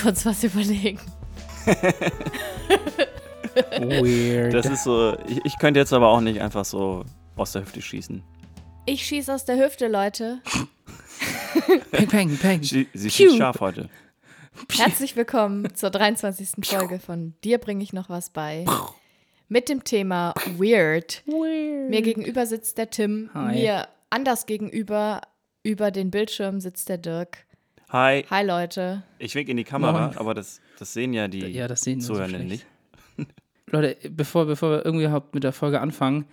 kurz was überlegen. Weird. Das ist so, ich, ich könnte jetzt aber auch nicht einfach so aus der Hüfte schießen. Ich schieße aus der Hüfte, Leute. peng, peng, peng. Sie, sie schießt scharf heute. Herzlich willkommen zur 23. Folge von Dir bringe ich noch was bei. Mit dem Thema Weird. Weird. Mir gegenüber sitzt der Tim. Hi. Mir anders gegenüber, über den Bildschirm sitzt der Dirk. Hi, Hi, Leute. ich wink in die Kamera, Moin. aber das, das sehen ja die Ja, das sehen so Zuhörenden schlecht. nicht. Leute, bevor, bevor wir irgendwie überhaupt mit der Folge anfangen,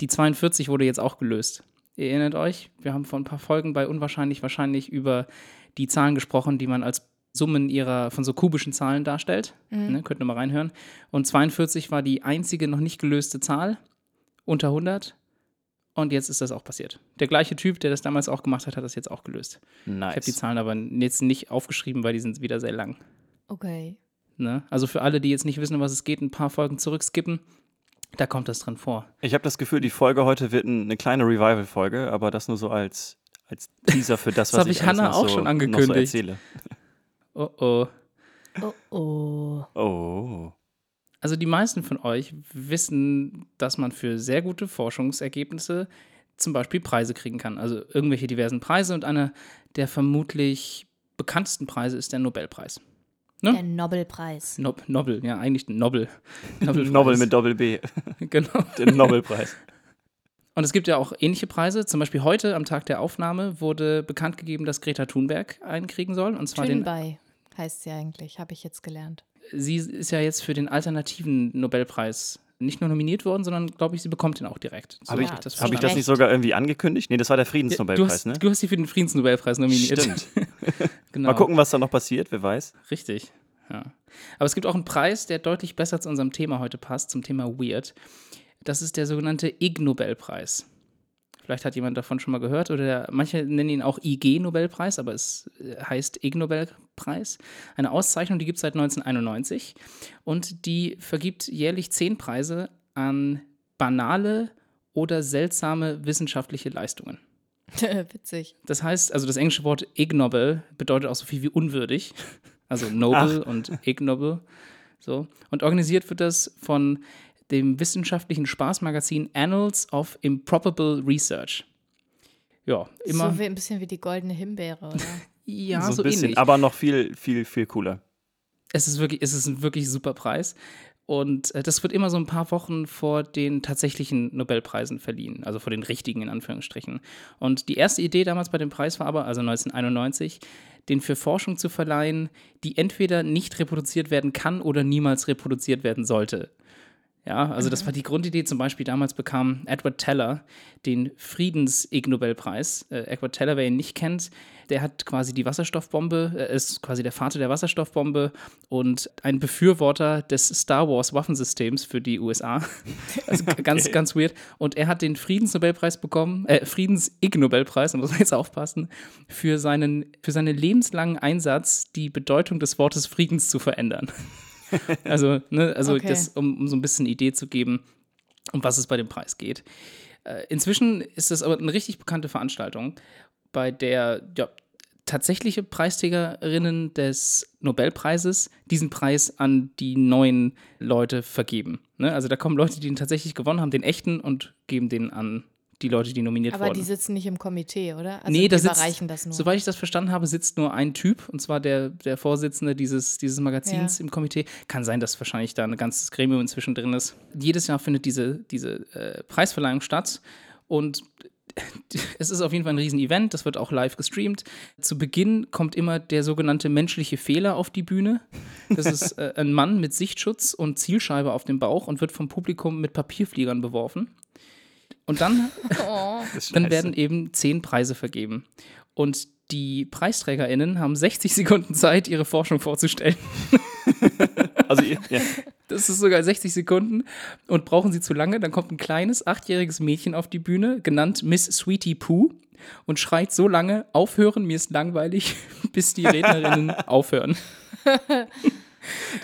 die 42 wurde jetzt auch gelöst. Ihr erinnert euch, wir haben vor ein paar Folgen bei Unwahrscheinlich wahrscheinlich über die Zahlen gesprochen, die man als Summen ihrer von so kubischen Zahlen darstellt. Ne, könnt ihr mal reinhören. Und 42 war die einzige noch nicht gelöste Zahl unter 100. Und jetzt ist das auch passiert. Der gleiche Typ, der das damals auch gemacht hat, hat das jetzt auch gelöst. Ich habe die Nice. Zahlen aber jetzt nicht aufgeschrieben, weil die sind wieder sehr lang. Okay. Ne? Also für alle, die jetzt nicht wissen, um was es geht, ein paar Folgen zurückskippen, da kommt das drin vor. Ich habe das Gefühl, die Folge heute wird ein- eine kleine Revival-Folge, aber das nur so als, als Teaser für das, Das was hab ich ich alles Hannah noch auch so, schon Noch so angekündigt. erzähle. Oh oh. Oh, oh. Oh. Also die meisten von euch wissen, dass man für sehr gute Forschungsergebnisse zum Beispiel Preise kriegen kann. Also irgendwelche diversen Preise und einer der vermutlich bekanntesten Preise ist der Nobelpreis. Ne? Der Nobelpreis. Nob Nobel, ja, eigentlich ein Nobel. Nobel mit Doppel-B. Genau. Den Nobelpreis. Und es gibt ja auch ähnliche Preise. Zum Beispiel heute am Tag der Aufnahme wurde bekannt gegeben, dass Greta Thunberg einen kriegen soll. Und zwar den Thunberg heißt sie eigentlich, habe ich jetzt gelernt. Sie ist ja jetzt für den alternativen Nobelpreis nicht nur nominiert worden, sondern glaube ich, sie bekommt ihn auch direkt. So Habe ich, Ja, das hab ich das nicht sogar irgendwie angekündigt? Nee, das war der Ja, du, Friedensnobelpreis, hast, ne? du hast sie für den Friedensnobelpreis nominiert. Stimmt. genau. Mal gucken, was da noch passiert, wer weiß. Richtig. Ja. Aber es gibt auch einen Preis, der deutlich besser zu unserem Thema heute passt, zum Thema Weird. Das ist der sogenannte Ig Nobelpreis. Vielleicht hat jemand davon schon mal gehört oder der, manche nennen ihn auch IG Nobelpreis, aber es äh, heißt Ig Nobelpreis. Eine Auszeichnung, die gibt es seit 1991 und die vergibt jährlich zehn Preise an banale oder seltsame wissenschaftliche Leistungen. Witzig. Das heißt, also das englische Wort ignoble bedeutet auch so viel wie unwürdig. Also noble und ignoble. So. Und organisiert wird das von dem wissenschaftlichen Spaßmagazin Annals of Improbable Research. Ja, immer. So wie, ein bisschen wie die goldene Himbeere, oder? ja, so so, ein bisschen, ähnlich. aber noch viel, viel, viel cooler. es ist wirklich, es ist ein wirklich super Preis. Und äh, das wird immer so ein paar Wochen vor den tatsächlichen Nobelpreisen verliehen, also vor den richtigen in Anführungsstrichen. Und die erste Idee damals bei dem Preis war aber, also 1991, den für Forschung zu verleihen, die entweder nicht reproduziert werden kann oder niemals reproduziert werden sollte. Ja, also das war die Grundidee. Zum Beispiel damals bekam Edward Teller den Friedens-Ig-Nobelpreis. Äh, Edward Teller, wer ihn nicht kennt, der hat quasi die Wasserstoffbombe, äh, ist quasi der Vater der Wasserstoffbombe und ein Befürworter des Star Wars Waffensystems für die USA. Also g- ganz, ganz weird. Und er hat den Friedensnobelpreis bekommen, äh, Friedens-Ig-Nobelpreis, da muss man jetzt aufpassen, für seinen, für seinen lebenslangen Einsatz, die Bedeutung des Wortes Friedens zu verändern. Also, ne, also Okay. das, um, um so ein bisschen Idee zu geben, um was es bei dem Preis geht. Äh, inzwischen ist das aber eine richtig bekannte Veranstaltung, bei der ja, tatsächliche Preisträgerinnen des Nobelpreises diesen Preis an die neuen Leute vergeben. Ne? Also da kommen Leute, die ihn tatsächlich gewonnen haben, den echten, und geben den an die Leute, die nominiert Aber wurden. die sitzen nicht im Komitee, oder? Also nee, die da sitzt, überreichen das nur. soweit ich das verstanden habe, sitzt nur ein Typ, und zwar der, der Vorsitzende dieses, dieses Magazins Ja. im Komitee. Kann sein, dass wahrscheinlich da ein ganzes Gremium inzwischen drin ist. Jedes Jahr findet diese, diese äh, Preisverleihung statt und es ist auf jeden Fall ein Riesen-Event, das wird auch live gestreamt. Zu Beginn kommt immer der sogenannte menschliche Fehler auf die Bühne. Das ist äh, ein Mann mit Sichtschutz und Zielscheibe auf dem Bauch und wird vom Publikum mit Papierfliegern beworfen. Und dann oh. Dann werden eben zehn Preise vergeben. Und die PreisträgerInnen haben 60 Sekunden Zeit, ihre Forschung vorzustellen. Also, ja. Das ist sogar 60 Sekunden. Und brauchen sie zu lange, dann kommt ein kleines, achtjähriges Mädchen auf die Bühne, genannt Miss Sweetie Pooh, und schreit so lange, aufhören, mir ist langweilig, bis die Rednerinnen aufhören.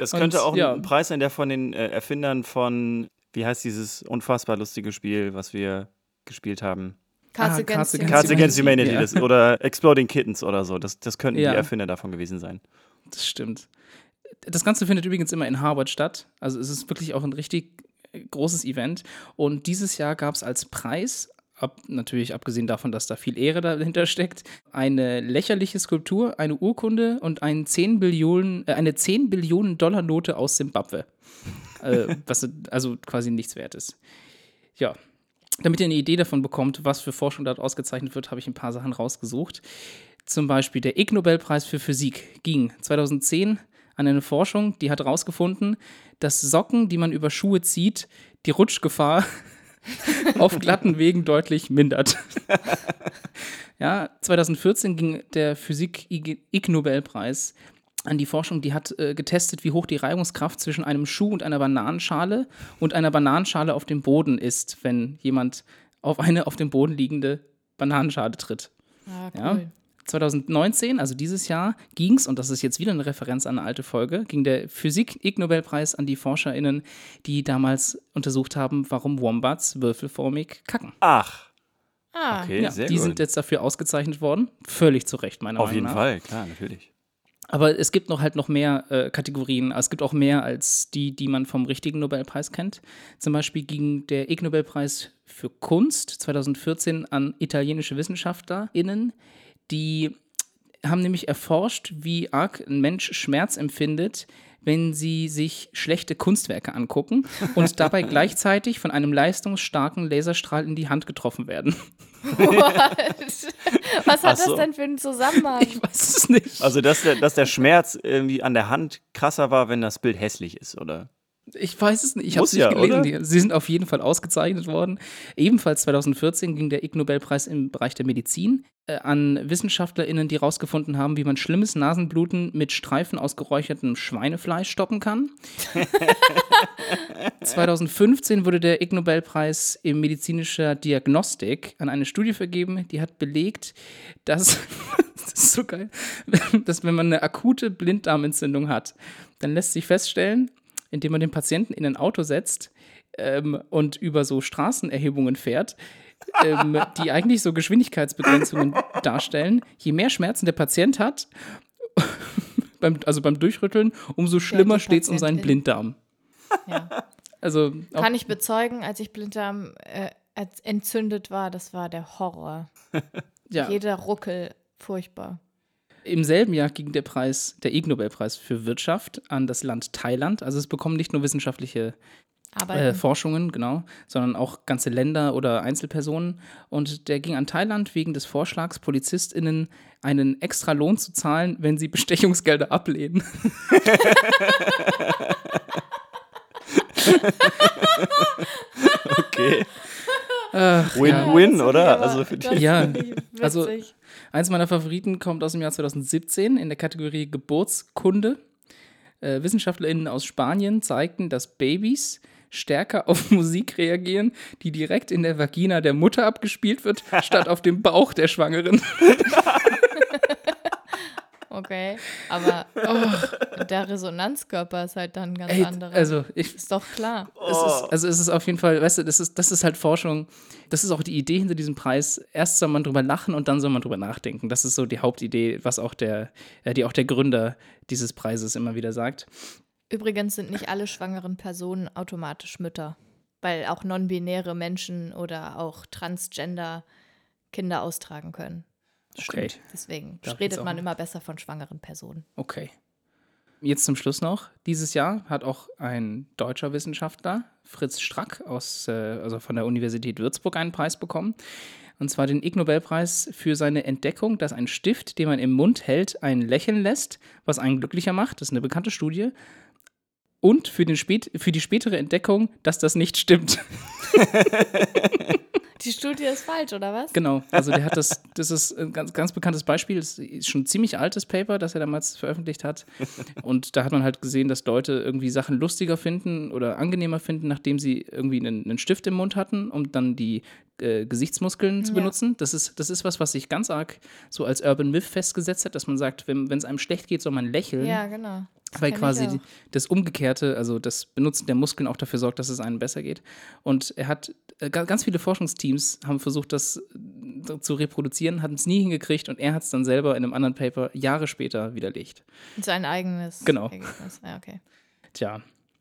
Das Und, könnte auch ja. ein Preis sein, der von den äh, Erfindern von, wie heißt dieses unfassbar lustige Spiel, was wir gespielt haben? Cards Ah, Against Cards Humanity. Cards Against Humanity Ja. das, oder Exploding Kittens oder so. Das, das könnten Ja. die Erfinder davon gewesen sein. das stimmt. Das Ganze findet übrigens immer in Harvard statt. Also es ist wirklich auch ein richtig großes Event. Und dieses Jahr gab es als Preis, ab, natürlich abgesehen davon, dass da viel Ehre dahinter steckt, eine lächerliche Skulptur, eine Urkunde und ein 10 Billionen, äh, eine 10 Billionen Dollar Note aus Simbabwe. Äh, was also quasi nichts wert ist. Ja, damit ihr eine Idee davon bekommt, was für Forschung dort ausgezeichnet wird, habe ich ein paar Sachen rausgesucht. Zum Beispiel der Ig Nobelpreis für Physik ging 2010 an eine Forschung, die hat herausgefunden, dass Socken, die man über Schuhe zieht, die Rutschgefahr auf glatten Wegen deutlich mindert. ja, 2014 ging der Physik-Ig Nobelpreis an die Forschung, die hat äh, getestet, wie hoch die Reibungskraft zwischen einem Schuh und einer Bananenschale und einer Bananenschale auf dem Boden ist, wenn jemand auf eine auf dem Boden liegende Bananenschale tritt. Ah, cool. Ja? 2019, also dieses Jahr, ging es, und das ist jetzt wieder eine Referenz an eine alte Folge, ging der Physik-Ig-Nobelpreis an die ForscherInnen, die damals untersucht haben, warum Wombats würfelformig kacken. Ach, Ah, okay, Ja, sehr die gut. sind jetzt dafür ausgezeichnet worden. Völlig zu Recht, meiner Auf Meinung jeden nach. Fall, klar, natürlich. Aber es gibt noch halt noch mehr äh, Kategorien. Es gibt auch mehr als die, die man vom richtigen Nobelpreis kennt. Zum Beispiel ging der Ig Nobelpreis für Kunst 2014 an italienische WissenschaftlerInnen, die haben nämlich erforscht, wie arg ein Mensch Schmerz empfindet, wenn sie sich schlechte Kunstwerke angucken und dabei gleichzeitig von einem leistungsstarken Laserstrahl in die Hand getroffen werden. Was hat so. das denn für einen Zusammenhang? Ich weiß es nicht. Also, dass der, dass der Schmerz irgendwie an der Hand krasser war, wenn das Bild hässlich ist, oder? Ich weiß es nicht, ich habe es nicht ja, gelesen. oder? Sie sind auf jeden Fall ausgezeichnet worden. Ebenfalls 2014 ging der Ig Nobelpreis im Bereich der Medizin äh, an WissenschaftlerInnen, die herausgefunden haben, wie man schlimmes Nasenbluten mit Streifen aus geräuchertem Schweinefleisch stoppen kann. 2015 wurde der Ig Nobelpreis in medizinischer Diagnostik an eine Studie vergeben, die hat belegt, dass das ist so geil, dass wenn man eine akute Blinddarmentzündung hat, dann lässt sich feststellen, indem man den Patienten in ein Auto setzt ähm, und über so Straßenerhebungen fährt, ähm, die eigentlich so Geschwindigkeitsbegrenzungen darstellen. Je mehr Schmerzen der Patient hat, beim, also beim Durchrütteln, umso schlimmer die steht es um seinen. Blinddarm. Ja. Also Kann ich bezeugen, als ich Blinddarm äh, entzündet war, das war der Horror. ja. Jeder Ruckel, furchtbar. Im selben Jahr ging der Preis, der Ig Nobelpreis für Wirtschaft an das Land Thailand. Also es bekommen nicht nur wissenschaftliche äh, Forschungen, genau, sondern auch ganze Länder oder Einzelpersonen. Und der ging an Thailand wegen des Vorschlags, PolizistInnen einen extra Lohn zu zahlen, wenn sie Bestechungsgelder ablehnen. Okay. Win-win, das oder? aber- Also für das dich. Ja, also- Eins meiner Favoriten kommt aus dem Jahr 2017 in der Kategorie Geburtskunde. Äh, WissenschaftlerInnen aus Spanien zeigten, dass Babys stärker auf Musik reagieren, die direkt in der Vagina der Mutter abgespielt wird, statt auf dem Bauch der Schwangeren. Okay, aber der Resonanzkörper ist halt dann ein ganz Ey, anderer. also, ich, ist doch klar. es ist, also es ist auf jeden Fall, weißt du, das ist, das ist halt Forschung. Das ist auch die Idee hinter diesem Preis. Erst soll man drüber lachen und dann soll man drüber nachdenken. Das ist so die Hauptidee, was auch der, äh, die auch der Gründer dieses Preises immer wieder sagt. Übrigens sind nicht alle schwangeren Personen automatisch Mütter, weil auch non-binäre Menschen oder auch Transgender Kinder austragen können. Okay. Deswegen jetzt redet man immer besser von schwangeren Personen. Okay. Jetzt zum Schluss noch. Dieses Jahr hat auch ein deutscher Wissenschaftler, Fritz Strack, aus, äh, also von der Universität Würzburg, einen Preis bekommen. Und zwar den Ig Nobelpreis für seine Entdeckung, dass ein Stift, den man im Mund hält, einen lächeln lässt, was einen glücklicher macht. Das ist eine bekannte Studie. Und für, den spät, für die spätere Entdeckung, dass das nicht stimmt. Die Studie ist falsch, oder was? Genau, also der hat das, das ist ein ganz, ganz bekanntes Beispiel, das ist schon ein ziemlich altes Paper, das er damals veröffentlicht hat. Und da hat man halt gesehen, dass Leute irgendwie Sachen lustiger finden oder angenehmer finden, nachdem sie irgendwie einen, einen Stift im Mund hatten, um dann die äh, Gesichtsmuskeln zu Ja. benutzen. Das ist, das ist was, was sich ganz arg so als Urban Myth festgesetzt hat, dass man sagt, wenn es einem schlecht geht, soll man lächeln. Ja, genau. Das Weil quasi die, das Umgekehrte, also das Benutzen der Muskeln auch dafür sorgt, dass es einem besser geht. Und er hat, äh, ga- ganz viele Forschungsteams haben versucht, das äh, zu reproduzieren, hatten es nie hingekriegt und er hat es dann selber in einem anderen Paper Jahre später widerlegt. Sein eigenes Genau. Ergebnis. Ja, okay. Tja.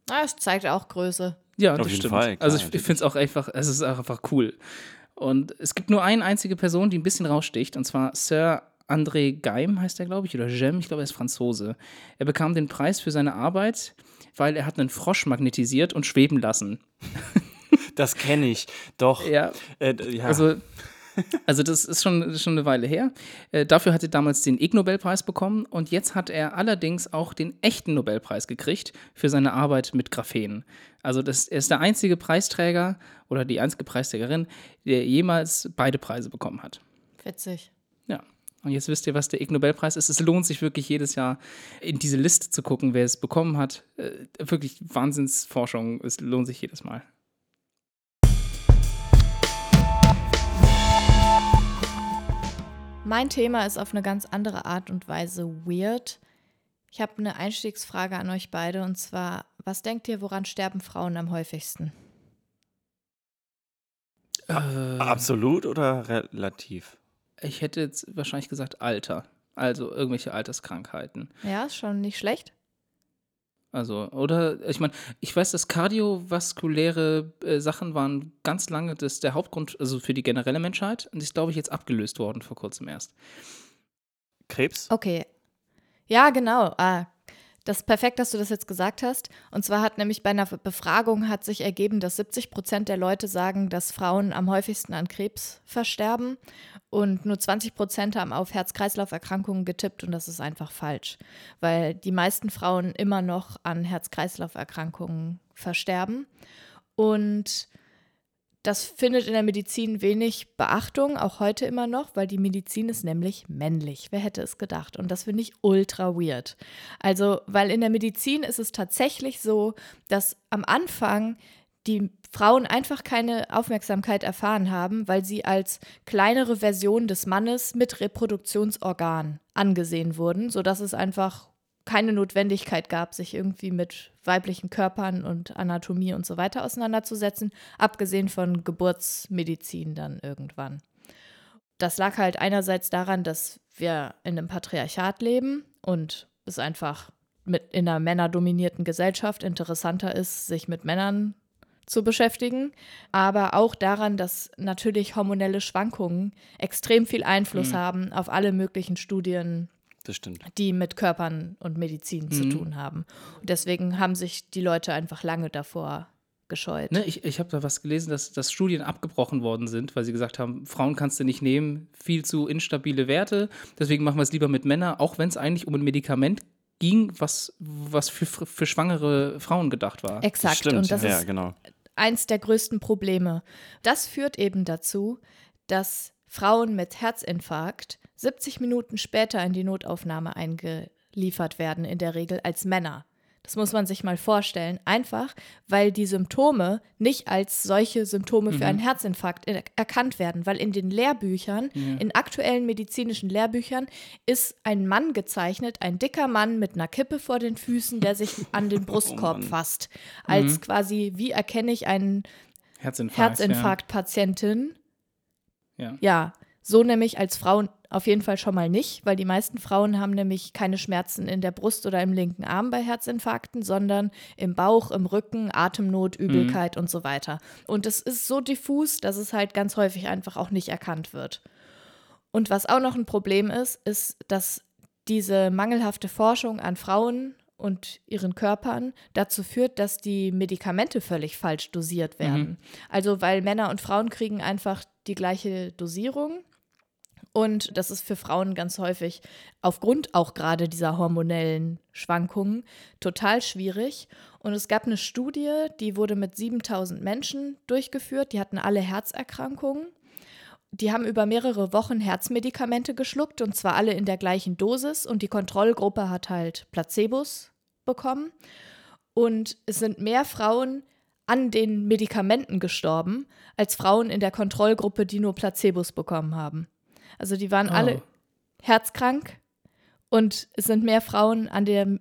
Ah, es zeigt auch Größe. Ja, Auf das jeden stimmt. Fall, klar, also ich, ich finde es auch einfach, es ist auch einfach cool. Und es gibt nur eine einzige Person, die ein bisschen raussticht, und zwar Sir André Geim heißt er, glaube ich, oder Jem, ich glaube, er ist Franzose. Er bekam den Preis für seine Arbeit, weil er hat einen Frosch magnetisiert und schweben lassen. Das kenne ich. Doch. Ja, Äh, ja. also, also das ist schon, schon eine Weile her. Äh, dafür hat er damals den Ig Nobelpreis bekommen und jetzt hat er allerdings auch den echten Nobelpreis gekriegt für seine Arbeit mit Graphen. Also das, er ist der einzige Preisträger oder die einzige Preisträgerin, der jemals beide Preise bekommen hat. Witzig. Ja. Und jetzt wisst ihr, was der Ig Nobelpreis ist. Es lohnt sich wirklich jedes Jahr in diese Liste zu gucken, wer es bekommen hat. Äh, wirklich Wahnsinnsforschung. Es lohnt sich jedes Mal. Mein Thema ist auf eine ganz andere Art und Weise weird. Ich habe eine Einstiegsfrage an euch beide und zwar, was denkt ihr, woran sterben Frauen am häufigsten? Äh, Absolut oder relativ? Ich hätte jetzt wahrscheinlich gesagt Alter. Also irgendwelche Alterskrankheiten. Ja, ist schon nicht schlecht. Also, oder, ich meine, ich weiß, dass kardiovaskuläre äh, Sachen waren ganz lange das, der Hauptgrund, also für die generelle Menschheit. Und ist, glaube ich, jetzt abgelöst worden vor kurzem erst. Krebs? Okay. Ja, genau. Ah, das ist perfekt, dass du das jetzt gesagt hast. Und zwar hat nämlich bei einer Befragung hat sich ergeben, dass 70 Prozent der Leute sagen, dass Frauen am häufigsten an Krebs versterben und nur 20 Prozent haben auf Herz-Kreislauf-Erkrankungen getippt und das ist einfach falsch, weil die meisten Frauen immer noch an Herz-Kreislauf-Erkrankungen versterben und das findet in der Medizin wenig Beachtung, auch heute immer noch, weil die Medizin ist nämlich männlich. Wer hätte es gedacht? Und das finde ich ultra weird. Also, weil in der Medizin ist es tatsächlich so, dass am Anfang die Frauen einfach keine Aufmerksamkeit erfahren haben, weil sie als kleinere Version des Mannes mit Reproduktionsorgan angesehen wurden, sodass es einfach keine Notwendigkeit gab, sich irgendwie mit weiblichen Körpern und Anatomie und so weiter auseinanderzusetzen, abgesehen von Geburtsmedizin dann irgendwann. Das lag halt einerseits daran, dass wir in einem Patriarchat leben und es einfach mit in einer männerdominierten Gesellschaft interessanter ist, sich mit Männern zu beschäftigen, aber auch daran, dass natürlich hormonelle Schwankungen extrem viel Einfluss Mhm. haben auf alle möglichen Studien, Das stimmt. die mit Körpern und Medizin zu Mhm. tun haben. Und deswegen haben sich die Leute einfach lange davor gescheut. Ne, ich ich habe da was gelesen, dass, dass Studien abgebrochen worden sind, weil sie gesagt haben, Frauen kannst du nicht nehmen, viel zu instabile Werte, deswegen machen wir es lieber mit Männern, auch wenn es eigentlich um ein Medikament ging, was, was für, für schwangere Frauen gedacht war. Exakt. Stimmt. Und das ja, ist genau. eins der größten Probleme. Das führt eben dazu, dass Frauen mit Herzinfarkt 70 Minuten später in die Notaufnahme eingeliefert werden, in der Regel als Männer. Das muss man sich mal vorstellen, einfach weil die Symptome nicht als solche Symptome für einen Herzinfarkt er erkannt werden, weil in den Lehrbüchern, in aktuellen medizinischen Lehrbüchern, ist ein Mann gezeichnet, ein dicker Mann mit einer Kippe vor den Füßen, der sich an den Brustkorb Mann. fasst. Als quasi, wie erkenne ich einen Herzinfarkt. Herzinfarktpatientin? Ja. ja. Ja, so nämlich als Frauen auf jeden Fall schon mal nicht, weil die meisten Frauen haben nämlich keine Schmerzen in der Brust oder im linken Arm bei Herzinfarkten, sondern im Bauch, im Rücken, Atemnot, Übelkeit und so weiter. Und es ist so diffus, dass es halt ganz häufig einfach auch nicht erkannt wird. Und was auch noch ein Problem ist, ist, dass diese mangelhafte Forschung an Frauen und ihren Körpern dazu führt, dass die Medikamente völlig falsch dosiert werden. Also weil Männer und Frauen kriegen einfach die gleiche Dosierung. Und das ist für Frauen ganz häufig aufgrund auch gerade dieser hormonellen Schwankungen total schwierig. Und es gab eine Studie, die wurde mit 7000 Menschen durchgeführt. Die hatten alle Herzerkrankungen. Die haben über mehrere Wochen Herzmedikamente geschluckt und zwar alle in der gleichen Dosis. Und die Kontrollgruppe hat halt Placebos bekommen. Und es sind mehr Frauen an den Medikamenten gestorben, als Frauen in der Kontrollgruppe, die nur Placebos bekommen haben. Also die waren alle Oh. herzkrank und es sind mehr Frauen an den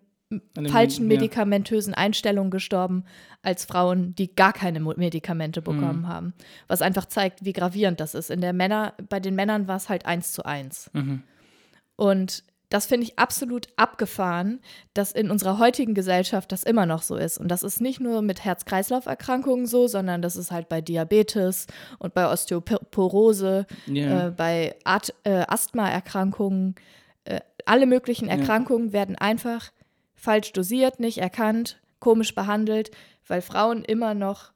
An falschen ja. medikamentösen Einstellungen gestorben als Frauen, die gar keine Medikamente bekommen Mhm. haben. Was einfach zeigt, wie gravierend das ist. In der Männer, bei den Männern war es halt eins zu eins. Mhm. Und das finde ich absolut abgefahren, dass in unserer heutigen Gesellschaft das immer noch so ist. Und das ist nicht nur mit Herz-Kreislauf-Erkrankungen so, sondern das ist halt bei Diabetes und bei Osteoporose, Ja. äh, bei At äh, Asthmaerkrankungen. Äh, alle möglichen Erkrankungen werden einfach falsch dosiert, nicht erkannt, komisch behandelt, weil Frauen immer noch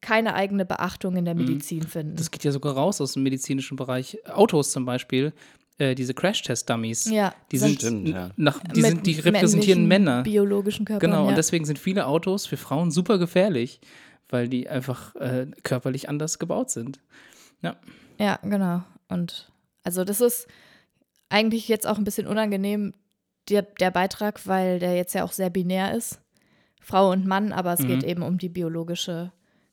keine eigene Beachtung in der Medizin finden. Mhm. Das geht ja sogar raus aus dem medizinischen Bereich. Autos zum Beispiel, äh, diese Crash-Test-Dummies. ja, Die sind sind, Stimmt, ja. nach, die, mit sind, die repräsentieren Männer. Biologischen Körpern. Genau, ja. und deswegen sind viele Autos für Frauen super gefährlich, weil die einfach äh, körperlich anders gebaut sind. Ja. Ja, genau. Und also das ist eigentlich jetzt auch ein bisschen unangenehm, der, der Beitrag, weil der jetzt ja auch sehr binär ist. Frau und Mann, aber es Mhm. geht eben um die biologische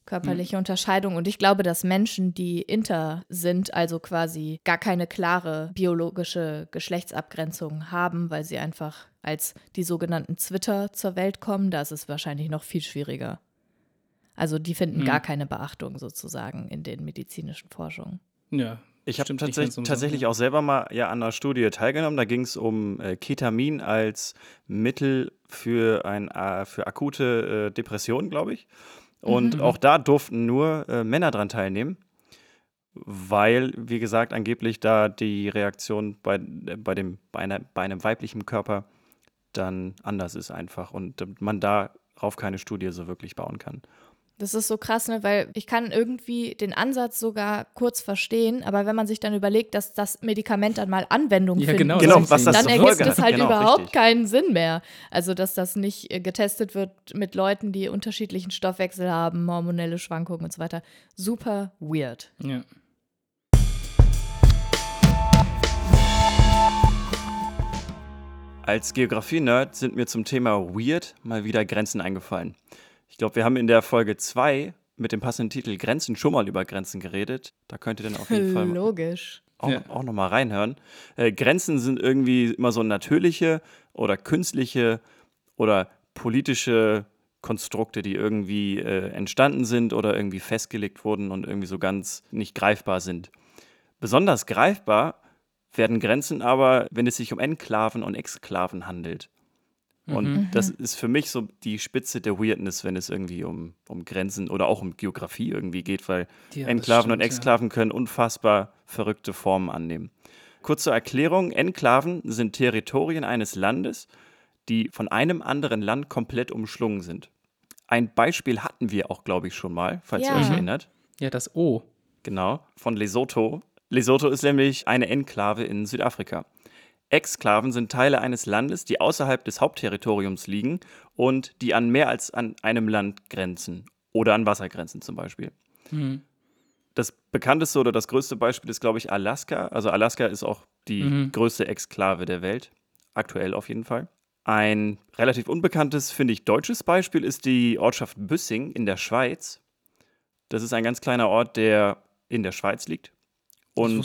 körperliche Unterscheidung. Und ich glaube, dass Menschen, die inter sind, also quasi gar keine klare biologische Geschlechtsabgrenzung haben, weil sie einfach als die sogenannten Zwitter zur Welt kommen, da ist es wahrscheinlich noch viel schwieriger. Also die finden Mhm. gar keine Beachtung sozusagen in den medizinischen Forschungen. Ja. Ich habe tatsächlich, tatsächlich auch selber mal ja, an einer Studie teilgenommen. Da ging es um äh, Ketamin als Mittel für, ein, äh, für akute äh, Depressionen, glaube ich. Und Mhm. auch da durften nur äh, Männer dran teilnehmen, weil, wie gesagt, angeblich da die Reaktion bei, äh, bei, dem, bei, einer, bei einem weiblichen Körper dann anders ist einfach und äh, man darauf keine Studie so wirklich bauen kann. Das ist so krass, ne? weil ich kann irgendwie den Ansatz sogar kurz verstehen, aber wenn man sich dann überlegt, dass das Medikament dann mal Anwendung Ja, finden genau, Genau, was das dann ergibt hat. halt Genau, überhaupt richtig. keinen Sinn mehr. Also, dass das nicht äh, getestet wird mit Leuten, die unterschiedlichen Stoffwechsel haben, hormonelle Schwankungen und so weiter. Super weird. Ja. Als Geografie-Nerd sind mir zum Thema Weird mal wieder Grenzen eingefallen. Ich glaube, wir haben in der Folge 2 mit dem passenden Titel Grenzen schon mal über Grenzen geredet. Da könnt ihr dann auf jeden Fall Logisch. auch, Ja. auch nochmal reinhören. Äh, Grenzen sind irgendwie immer so natürliche oder künstliche oder politische Konstrukte, die irgendwie äh, entstanden sind oder irgendwie festgelegt wurden und irgendwie so ganz nicht greifbar sind. Besonders greifbar werden Grenzen aber, wenn es sich um Enklaven und Exklaven handelt. Und das ist für mich so die Spitze der Weirdness, wenn es irgendwie um, um Grenzen oder auch um Geografie irgendwie geht, weil Ja, Enklaven und stimmt, ja. Exklaven können unfassbar verrückte Formen annehmen. Kurz zur Erklärung: Enklaven sind Territorien eines Landes, die von einem anderen Land komplett umschlungen sind. Ein Beispiel hatten wir auch, glaube ich, schon mal, falls Ja. ihr euch Mhm. erinnert. Ja, das O. Genau, von Lesotho. Lesotho ist nämlich eine Enklave in Südafrika. Exklaven sind Teile eines Landes, die außerhalb des Hauptterritoriums liegen und die an mehr als an einem Land grenzen oder an Wassergrenzen zum Beispiel. Mhm. Das bekannteste oder das größte Beispiel ist, glaube ich, Alaska. Also Alaska ist auch die Mhm. größte Exklave der Welt, aktuell auf jeden Fall. Ein relativ unbekanntes, finde ich, deutsches Beispiel ist die Ortschaft Büssing in der Schweiz. Das ist ein ganz kleiner Ort, der in der Schweiz liegt und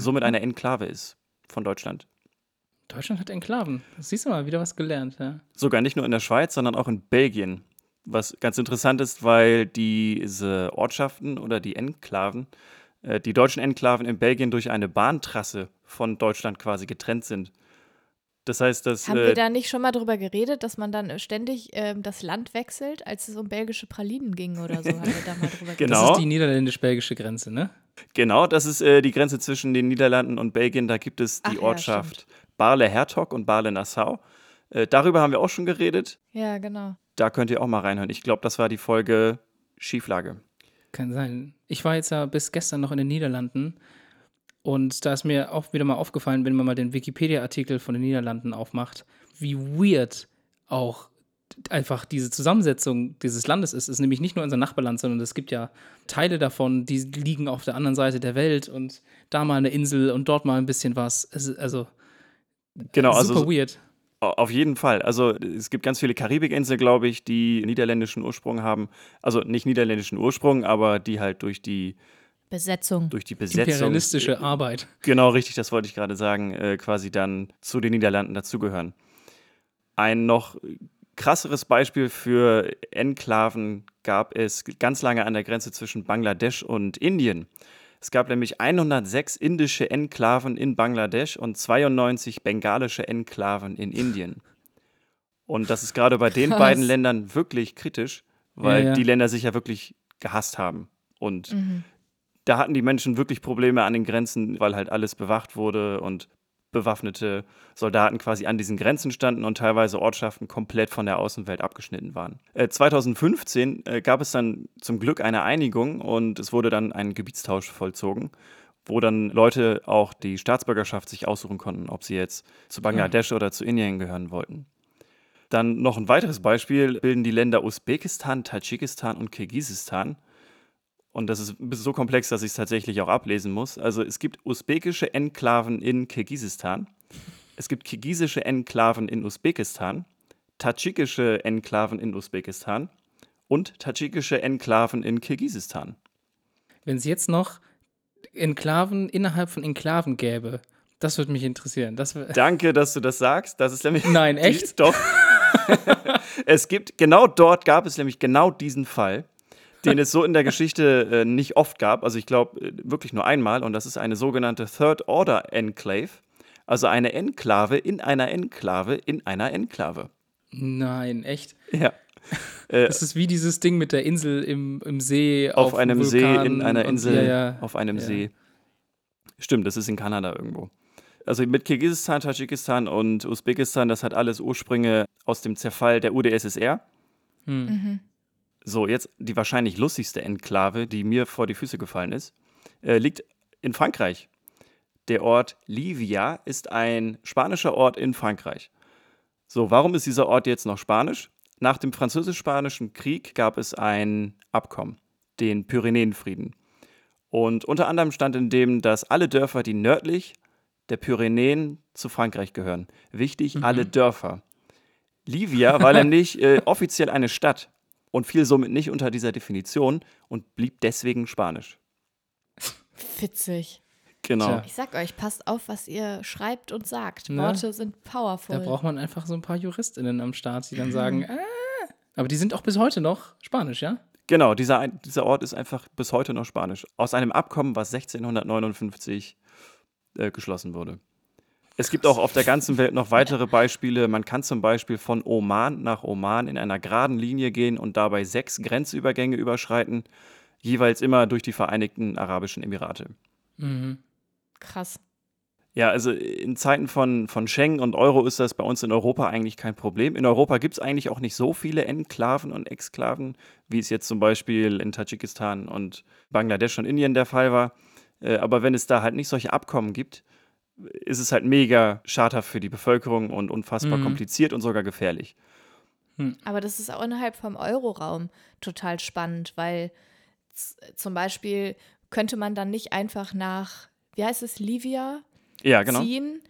somit eine Enklave ist von Deutschland. Deutschland hat Enklaven. Das siehst du mal, wieder was gelernt, ja. Sogar nicht nur in der Schweiz, sondern auch in Belgien. Was ganz interessant ist, weil diese Ortschaften oder die Enklaven, äh, die deutschen Enklaven in Belgien durch eine Bahntrasse von Deutschland quasi getrennt sind. Das heißt, dass. Haben äh, wir da nicht schon mal drüber geredet, dass man dann ständig ähm, das Land wechselt, als es um belgische Pralinen ging oder so? Haben wir da mal drüber Genau. Das ist die niederländisch-belgische Grenze, ne? Genau, das ist äh, die Grenze zwischen den Niederlanden und Belgien. Da gibt es die Ach ja, Ortschaft Barle-Hertog und Barle-Nassau. Äh, darüber haben wir auch schon geredet. Ja, genau. Da könnt ihr auch mal reinhören. Ich glaube, das war die Folge Schieflage. Kann sein. Ich war jetzt ja bis gestern noch in den Niederlanden und da ist mir auch wieder mal aufgefallen, wenn man mal den Wikipedia-Artikel von den Niederlanden aufmacht, wie weird auch einfach diese Zusammensetzung dieses Landes ist. Es ist nämlich nicht nur unser Nachbarland, sondern es gibt ja Teile davon, die liegen auf der anderen Seite der Welt und da mal eine Insel und dort mal ein bisschen was. Es ist also Genau, super also weird. Auf jeden Fall. Also es gibt ganz viele Karibikinseln, glaube ich, die niederländischen Ursprung haben. Also nicht niederländischen Ursprung, aber die halt durch die, Besetzung. durch die Besetzung. Imperialistische Arbeit. Genau, richtig, das wollte ich gerade sagen, äh, quasi dann zu den Niederlanden dazugehören. Ein noch krasseres Beispiel für Enklaven gab es ganz lange an der Grenze zwischen Bangladesch und Indien. Es gab nämlich 106 indische Enklaven in Bangladesch und 92 bengalische Enklaven in Indien. Und das ist gerade bei den Krass. beiden Ländern wirklich kritisch, weil Ja, ja. die Länder sich ja wirklich gehasst haben. Und Mhm. da hatten die Menschen wirklich Probleme an den Grenzen, weil halt alles bewacht wurde und bewaffnete Soldaten quasi an diesen Grenzen standen und teilweise Ortschaften komplett von der Außenwelt abgeschnitten waren. Äh, 2015 äh, gab es dann zum Glück eine Einigung und es wurde dann ein Gebietstausch vollzogen, wo dann Leute auch die Staatsbürgerschaft sich aussuchen konnten, ob sie jetzt zu Bangladesch oder zu Indien gehören wollten. Dann noch ein weiteres Beispiel bilden die Länder Usbekistan, Tadschikistan und Kirgisistan. Und das ist so komplex, dass ich es tatsächlich auch ablesen muss. Also es gibt usbekische Enklaven in Kirgisistan, es gibt kirgisische Enklaven in Usbekistan, tadschikische Enklaven in Usbekistan und tadschikische Enklaven in Kirgisistan. Wenn es jetzt noch Enklaven innerhalb von Enklaven gäbe, das würde mich interessieren. Das Danke, dass du das sagst. Das ist nämlich Nein, echt? Doch. es gibt, genau dort gab es nämlich genau diesen Fall, den es so in der Geschichte äh, nicht oft gab. Also ich glaube äh, wirklich nur einmal. Und das ist eine sogenannte Third Order Enclave. Also eine Enklave in einer Enklave in einer Enklave. Nein, echt. Ja. Äh, Das ist wie dieses Ding mit der Insel im, im See. auf, dem einem See, in einer und- Insel, ja, ja. auf einem Ja. See. Stimmt, das ist in Kanada irgendwo. Also mit Kirgisistan, Tadschikistan und Usbekistan, das hat alles Ursprünge aus dem Zerfall der UdSSR. Hm. Mhm. So, jetzt die wahrscheinlich lustigste Enklave, die mir vor die Füße gefallen ist, äh, liegt in Frankreich. Der Ort Livia ist ein spanischer Ort in Frankreich. So, warum ist dieser Ort jetzt noch spanisch? Nach dem französisch-spanischen Krieg gab es ein Abkommen, den Pyrenäenfrieden. Und unter anderem stand in dem, dass alle Dörfer, die nördlich der Pyrenäen zu Frankreich gehören. Wichtig, alle Dörfer. Livia war nämlich äh, offiziell eine Stadt und fiel somit nicht unter dieser Definition und blieb deswegen spanisch. Witzig. Genau. Tja. Ich sag euch, passt auf, was ihr schreibt und sagt. Ne? Worte sind powerful. Da braucht man einfach so ein paar JuristInnen am Start, die dann sagen, ah. Aber die sind auch bis heute noch Spanisch, ja? Genau, dieser, dieser Ort ist einfach bis heute noch spanisch. Aus einem Abkommen, was 1659 äh, geschlossen wurde. Es gibt auch auf der ganzen Welt noch weitere Beispiele. Man kann zum Beispiel von Oman nach Oman in einer geraden Linie gehen und dabei sechs Grenzübergänge überschreiten, jeweils immer durch die Vereinigten Arabischen Emirate. Mhm. Krass. Ja, also in Zeiten von, von Schengen und Euro ist das bei uns in Europa eigentlich kein Problem. In Europa gibt es eigentlich auch nicht so viele Enklaven und Exklaven, wie es jetzt zum Beispiel in Tadschikistan und Bangladesch und Indien der Fall war. Äh, aber wenn es da halt nicht solche Abkommen gibt, ist es halt mega schadhaft für die Bevölkerung und unfassbar Mhm. kompliziert und sogar gefährlich. Aber das ist auch innerhalb vom Euroraum total spannend, weil zum Beispiel könnte man dann nicht einfach nach, wie heißt es, Livia Ja, genau. ziehen,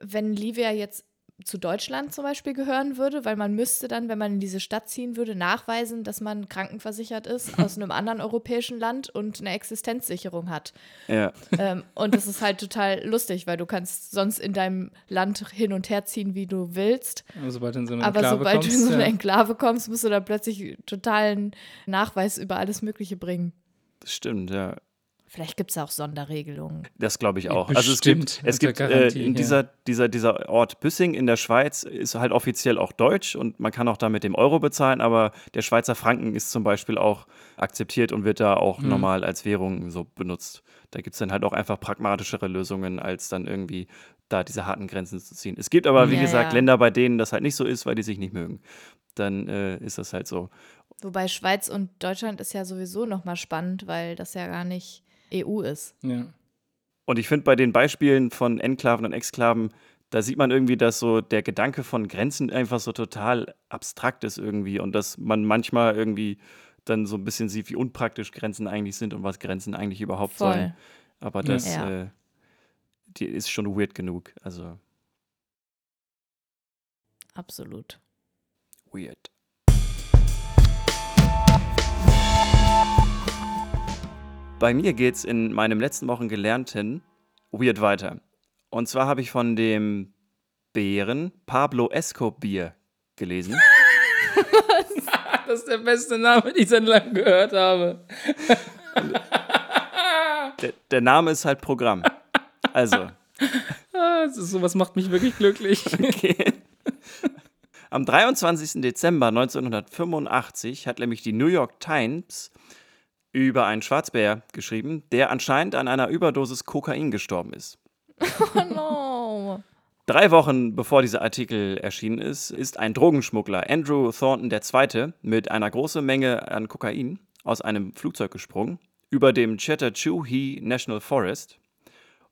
wenn Livia jetzt zu Deutschland zum Beispiel gehören würde, weil man müsste dann, wenn man in diese Stadt ziehen würde, nachweisen, dass man krankenversichert ist aus einem anderen europäischen Land und eine Existenzsicherung hat. Ja. ähm, und das ist halt total lustig, weil du kannst sonst in deinem Land hin und her ziehen, wie du willst. Aber sobald du in so eine Aber Enklave sobald kommst, du in so eine. Enklave kommst, musst du da plötzlich totalen Nachweis über alles Mögliche bringen. Das stimmt, ja. Vielleicht gibt es auch Sonderregelungen. Das glaube ich Ja, auch. Also es gibt, bestimmt, es gibt äh, Garantie, in ja. dieser, dieser, dieser Ort Büssing in der Schweiz ist halt offiziell auch deutsch und man kann auch da mit dem Euro bezahlen, aber der Schweizer Franken ist zum Beispiel auch akzeptiert und wird da auch Mhm. normal als Währung so benutzt. Da gibt es dann halt auch einfach pragmatischere Lösungen, als dann irgendwie da diese harten Grenzen zu ziehen. Es gibt aber, wie Ja, gesagt, ja. Länder, bei denen das halt nicht so ist, weil die sich nicht mögen. Dann äh, ist das halt so. Wobei Schweiz und Deutschland ist ja sowieso nochmal spannend, weil das ja gar nicht EU ist. Ja. Und ich finde bei den Beispielen von Enklaven und Exklaven, da sieht man irgendwie, dass so der Gedanke von Grenzen einfach so total abstrakt ist irgendwie und dass man manchmal irgendwie dann so ein bisschen sieht, wie unpraktisch Grenzen eigentlich sind und was Grenzen eigentlich überhaupt Voll. sollen. Aber das Ja. äh, die ist schon weird genug. Also Absolut. weird. Bei mir geht's in meinem letzten Wochen gelernten weird weiter. Und zwar habe ich von dem Bären Pablo Escobar gelesen. Das ist der beste Name, den ich seit langem gehört habe. Der, der Name ist halt Programm. Also, Ah, das ist, sowas macht mich wirklich glücklich. okay. Am 23. Dezember 1985 hat nämlich die New York Times über einen Schwarzbär geschrieben, der anscheinend an einer Überdosis Kokain gestorben ist. Oh no. Drei Wochen bevor dieser Artikel erschienen ist, ist ein Drogenschmuggler, Andrew Thornton II., mit einer großen Menge an Kokain aus einem Flugzeug gesprungen, über dem Chattahoochee National Forest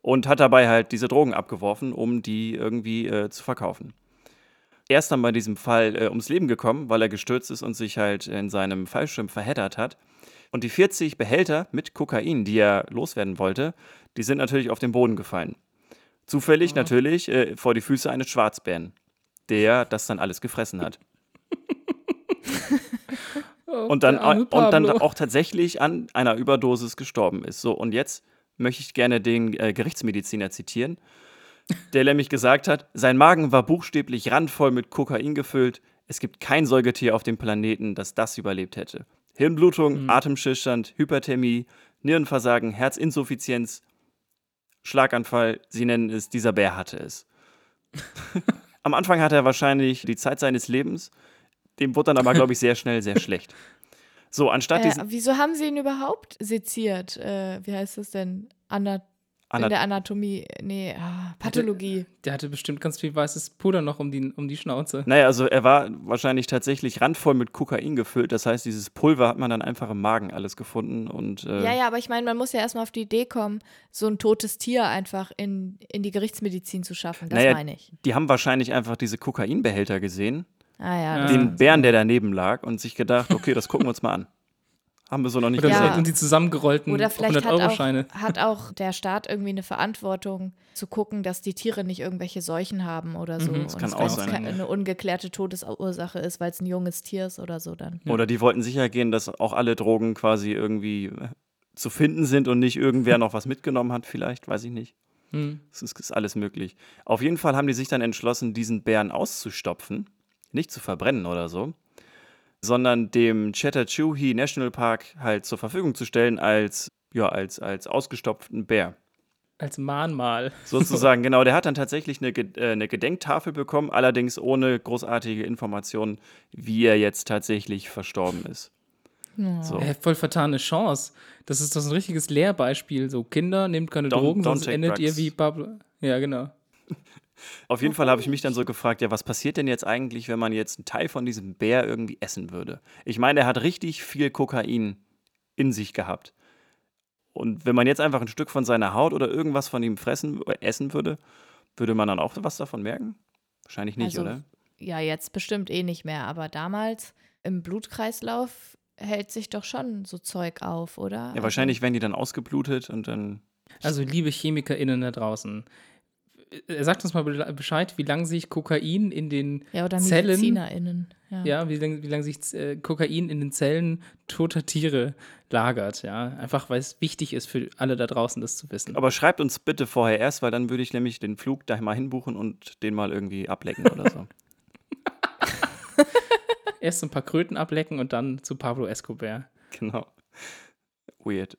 und hat dabei halt diese Drogen abgeworfen, um die irgendwie äh, zu verkaufen. Er ist dann bei diesem Fall äh, ums Leben gekommen, weil er gestürzt ist und sich halt in seinem Fallschirm verheddert hat. Und die 40 Behälter mit Kokain, die er loswerden wollte, die sind natürlich auf den Boden gefallen. Zufällig natürlich äh, vor die Füße eines Schwarzbären, der das dann alles gefressen hat. und, dann, und dann auch tatsächlich an einer Überdosis gestorben ist. So, und jetzt möchte ich gerne den äh, Gerichtsmediziner zitieren, der nämlich gesagt hat, sein Magen war buchstäblich randvoll mit Kokain gefüllt. Es gibt kein Säugetier auf dem Planeten, das das überlebt hätte. Hirnblutung, Atemstillstand, Hyperthermie, Nierenversagen, Herzinsuffizienz, Schlaganfall, sie nennen es, dieser Bär hatte es. Am Anfang hatte er wahrscheinlich die Zeit seines Lebens, dem wurde dann aber, glaube ich, sehr schnell sehr schlecht. So, anstatt Äh, diesen wieso haben sie ihn überhaupt seziert? Äh, wie heißt das denn? Ana in der Anatomie, nee, ah, Pathologie. Der hatte bestimmt ganz viel weißes Puder noch um die, um die Schnauze. Naja, also er war wahrscheinlich tatsächlich randvoll mit Kokain gefüllt. Das heißt, dieses Pulver hat man dann einfach im Magen alles gefunden. Und äh, Ja, ja, aber ich meine, man muss ja erstmal auf die Idee kommen, so ein totes Tier einfach in, in die Gerichtsmedizin zu schaffen. Das Naja, meine ich. die haben wahrscheinlich einfach diese Kokainbehälter gesehen, Ah ja, den Bären, der daneben lag, und sich gedacht, okay, das gucken wir uns mal an. Haben wir so noch nicht Oder Ja. gesehen. und die zusammengerollten Oder vielleicht hat auch, 100-Euro-Scheine. hat auch der Staat irgendwie eine Verantwortung zu gucken, dass die Tiere nicht irgendwelche Seuchen haben oder so. Mhm, das Und kann es auch sein. ke- eine ungeklärte Todesursache ist, weil es ein junges Tier ist oder so dann. Oder die wollten sicher gehen, dass auch alle Drogen quasi irgendwie äh, zu finden sind und nicht irgendwer noch was mitgenommen hat, vielleicht, weiß ich nicht. Hm. Das ist, ist alles möglich. Auf jeden Fall haben die sich dann entschlossen, diesen Bären auszustopfen, nicht zu verbrennen oder so, sondern dem Chattahoochee National Park halt zur Verfügung zu stellen als, ja, als, als ausgestopften Bär. Als Mahnmal. Sozusagen, genau. Der hat dann tatsächlich eine, äh, eine Gedenktafel bekommen, allerdings ohne großartige Informationen, wie er jetzt tatsächlich verstorben ist. So. Äh, voll vertane Chance. Das ist doch so ein richtiges Lehrbeispiel. So, Kinder, nehmt keine Don't- Drogen, don't sonst endet ihr drugs. wie Pablo. Ja, genau. Auf jeden Fall habe ich mich dann so gefragt, ja, was passiert denn jetzt eigentlich, wenn man jetzt einen Teil von diesem Bär irgendwie essen würde? Ich meine, er hat richtig viel Kokain in sich gehabt. Und wenn man jetzt einfach ein Stück von seiner Haut oder irgendwas von ihm fressen, äh, essen würde, würde man dann auch was davon merken? Wahrscheinlich nicht, Also, oder? Ja, jetzt bestimmt eh nicht mehr, aber damals im Blutkreislauf hält sich doch schon so Zeug auf, oder? Ja, wahrscheinlich werden die dann ausgeblutet und dann. Also, liebe ChemikerInnen da draußen, äh, sagt uns mal be- Bescheid, wie lange sich Kokain in den Ja, oder Zellen, MedizinerInnen. Ja. ja, wie lange wie lang sich äh, Kokain in den Zellen toter Tiere lagert, ja. Einfach, weil es wichtig ist für alle da draußen, das zu wissen. Aber schreibt uns bitte vorher erst, weil dann würde ich nämlich den Flug da mal hinbuchen und den mal irgendwie ablecken oder so. Erst ein paar Kröten ablecken und dann zu Pablo Escobar. genau. Weird.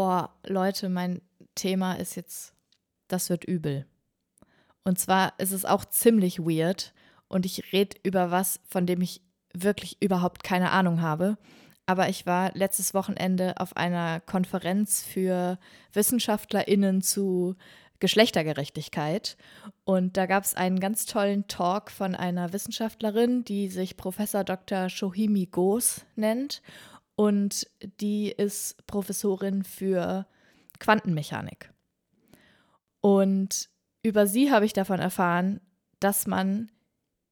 Boah, Leute, mein Thema ist jetzt, das wird übel. Und zwar ist es auch ziemlich weird und ich rede über was, von dem ich wirklich überhaupt keine Ahnung habe. Aber ich war letztes Wochenende auf einer Konferenz für WissenschaftlerInnen zu Geschlechtergerechtigkeit. Und da gab es einen ganz tollen Talk von einer Wissenschaftlerin, die sich Professor Dr. Shohimi Ghosh nennt. Und die ist Professorin für Quantenmechanik. Und über sie habe ich davon erfahren, dass man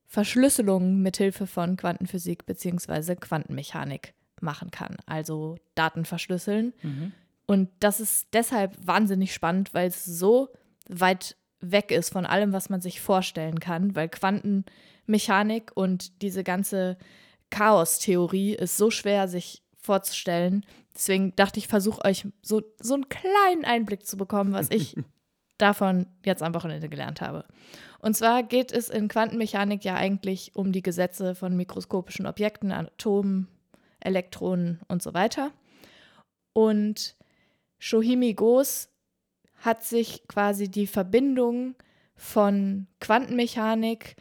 Verschlüsselungen mithilfe von Quantenphysik bzw. Quantenmechanik machen kann, also Daten verschlüsseln. Und das ist deshalb wahnsinnig spannend, weil es so weit weg ist von allem, was man sich vorstellen kann, weil Quantenmechanik und diese ganze Chaos-Theorie ist so schwer sich vorzustellen. Deswegen dachte ich, versuche euch so, so einen kleinen Einblick zu bekommen, was ich davon jetzt am Wochenende gelernt habe. Und zwar geht es in Quantenmechanik ja eigentlich um die Gesetze von mikroskopischen Objekten, Atomen, Elektronen und so weiter. Und Shohimi Gos hat sich quasi die Verbindung von Quantenmechanik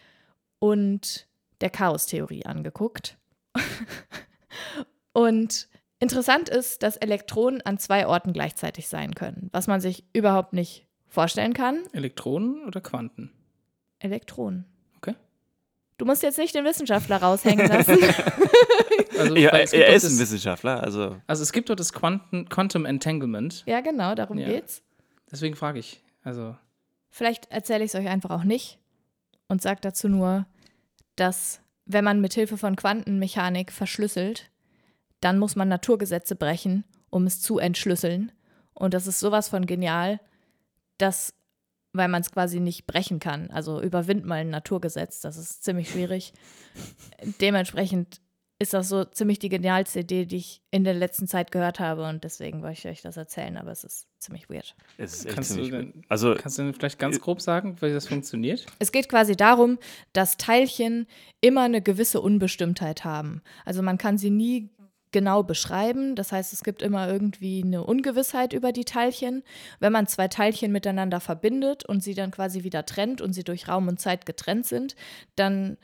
und der Chaostheorie angeguckt. und interessant ist, dass Elektronen an zwei Orten gleichzeitig sein können, was man sich überhaupt nicht vorstellen kann. Elektronen oder Quanten? Elektronen. Okay. Du musst jetzt nicht den Wissenschaftler raushängen lassen. Also, Ja, er ist ein das- Wissenschaftler, also Also es gibt doch das Quanten, Quantum Entanglement. ja, genau, darum Ja. geht's. Deswegen frage ich. Also, Vielleicht erzähle ich es euch einfach auch nicht und sage dazu nur, dass wenn man mit Hilfe von Quantenmechanik verschlüsselt, dann muss man Naturgesetze brechen, um es zu entschlüsseln. Und das ist sowas von genial, dass, weil man es quasi nicht brechen kann, also überwind mal ein Naturgesetz, das ist ziemlich schwierig. Dementsprechend ist das so ziemlich die genialste Idee, die ich in der letzten Zeit gehört habe und deswegen wollte ich euch das erzählen, aber es ist ziemlich weird. es ist echt Kannst du ziemlich denn- gut. Also kannst du denn vielleicht ganz grob sagen, wie das funktioniert? Es geht quasi darum, dass Teilchen immer eine gewisse Unbestimmtheit haben. Also man kann sie nie genau beschreiben. Das heißt, es gibt immer irgendwie eine Ungewissheit über die Teilchen. Wenn man zwei Teilchen miteinander verbindet und sie dann quasi wieder trennt und sie durch Raum und Zeit getrennt sind, dann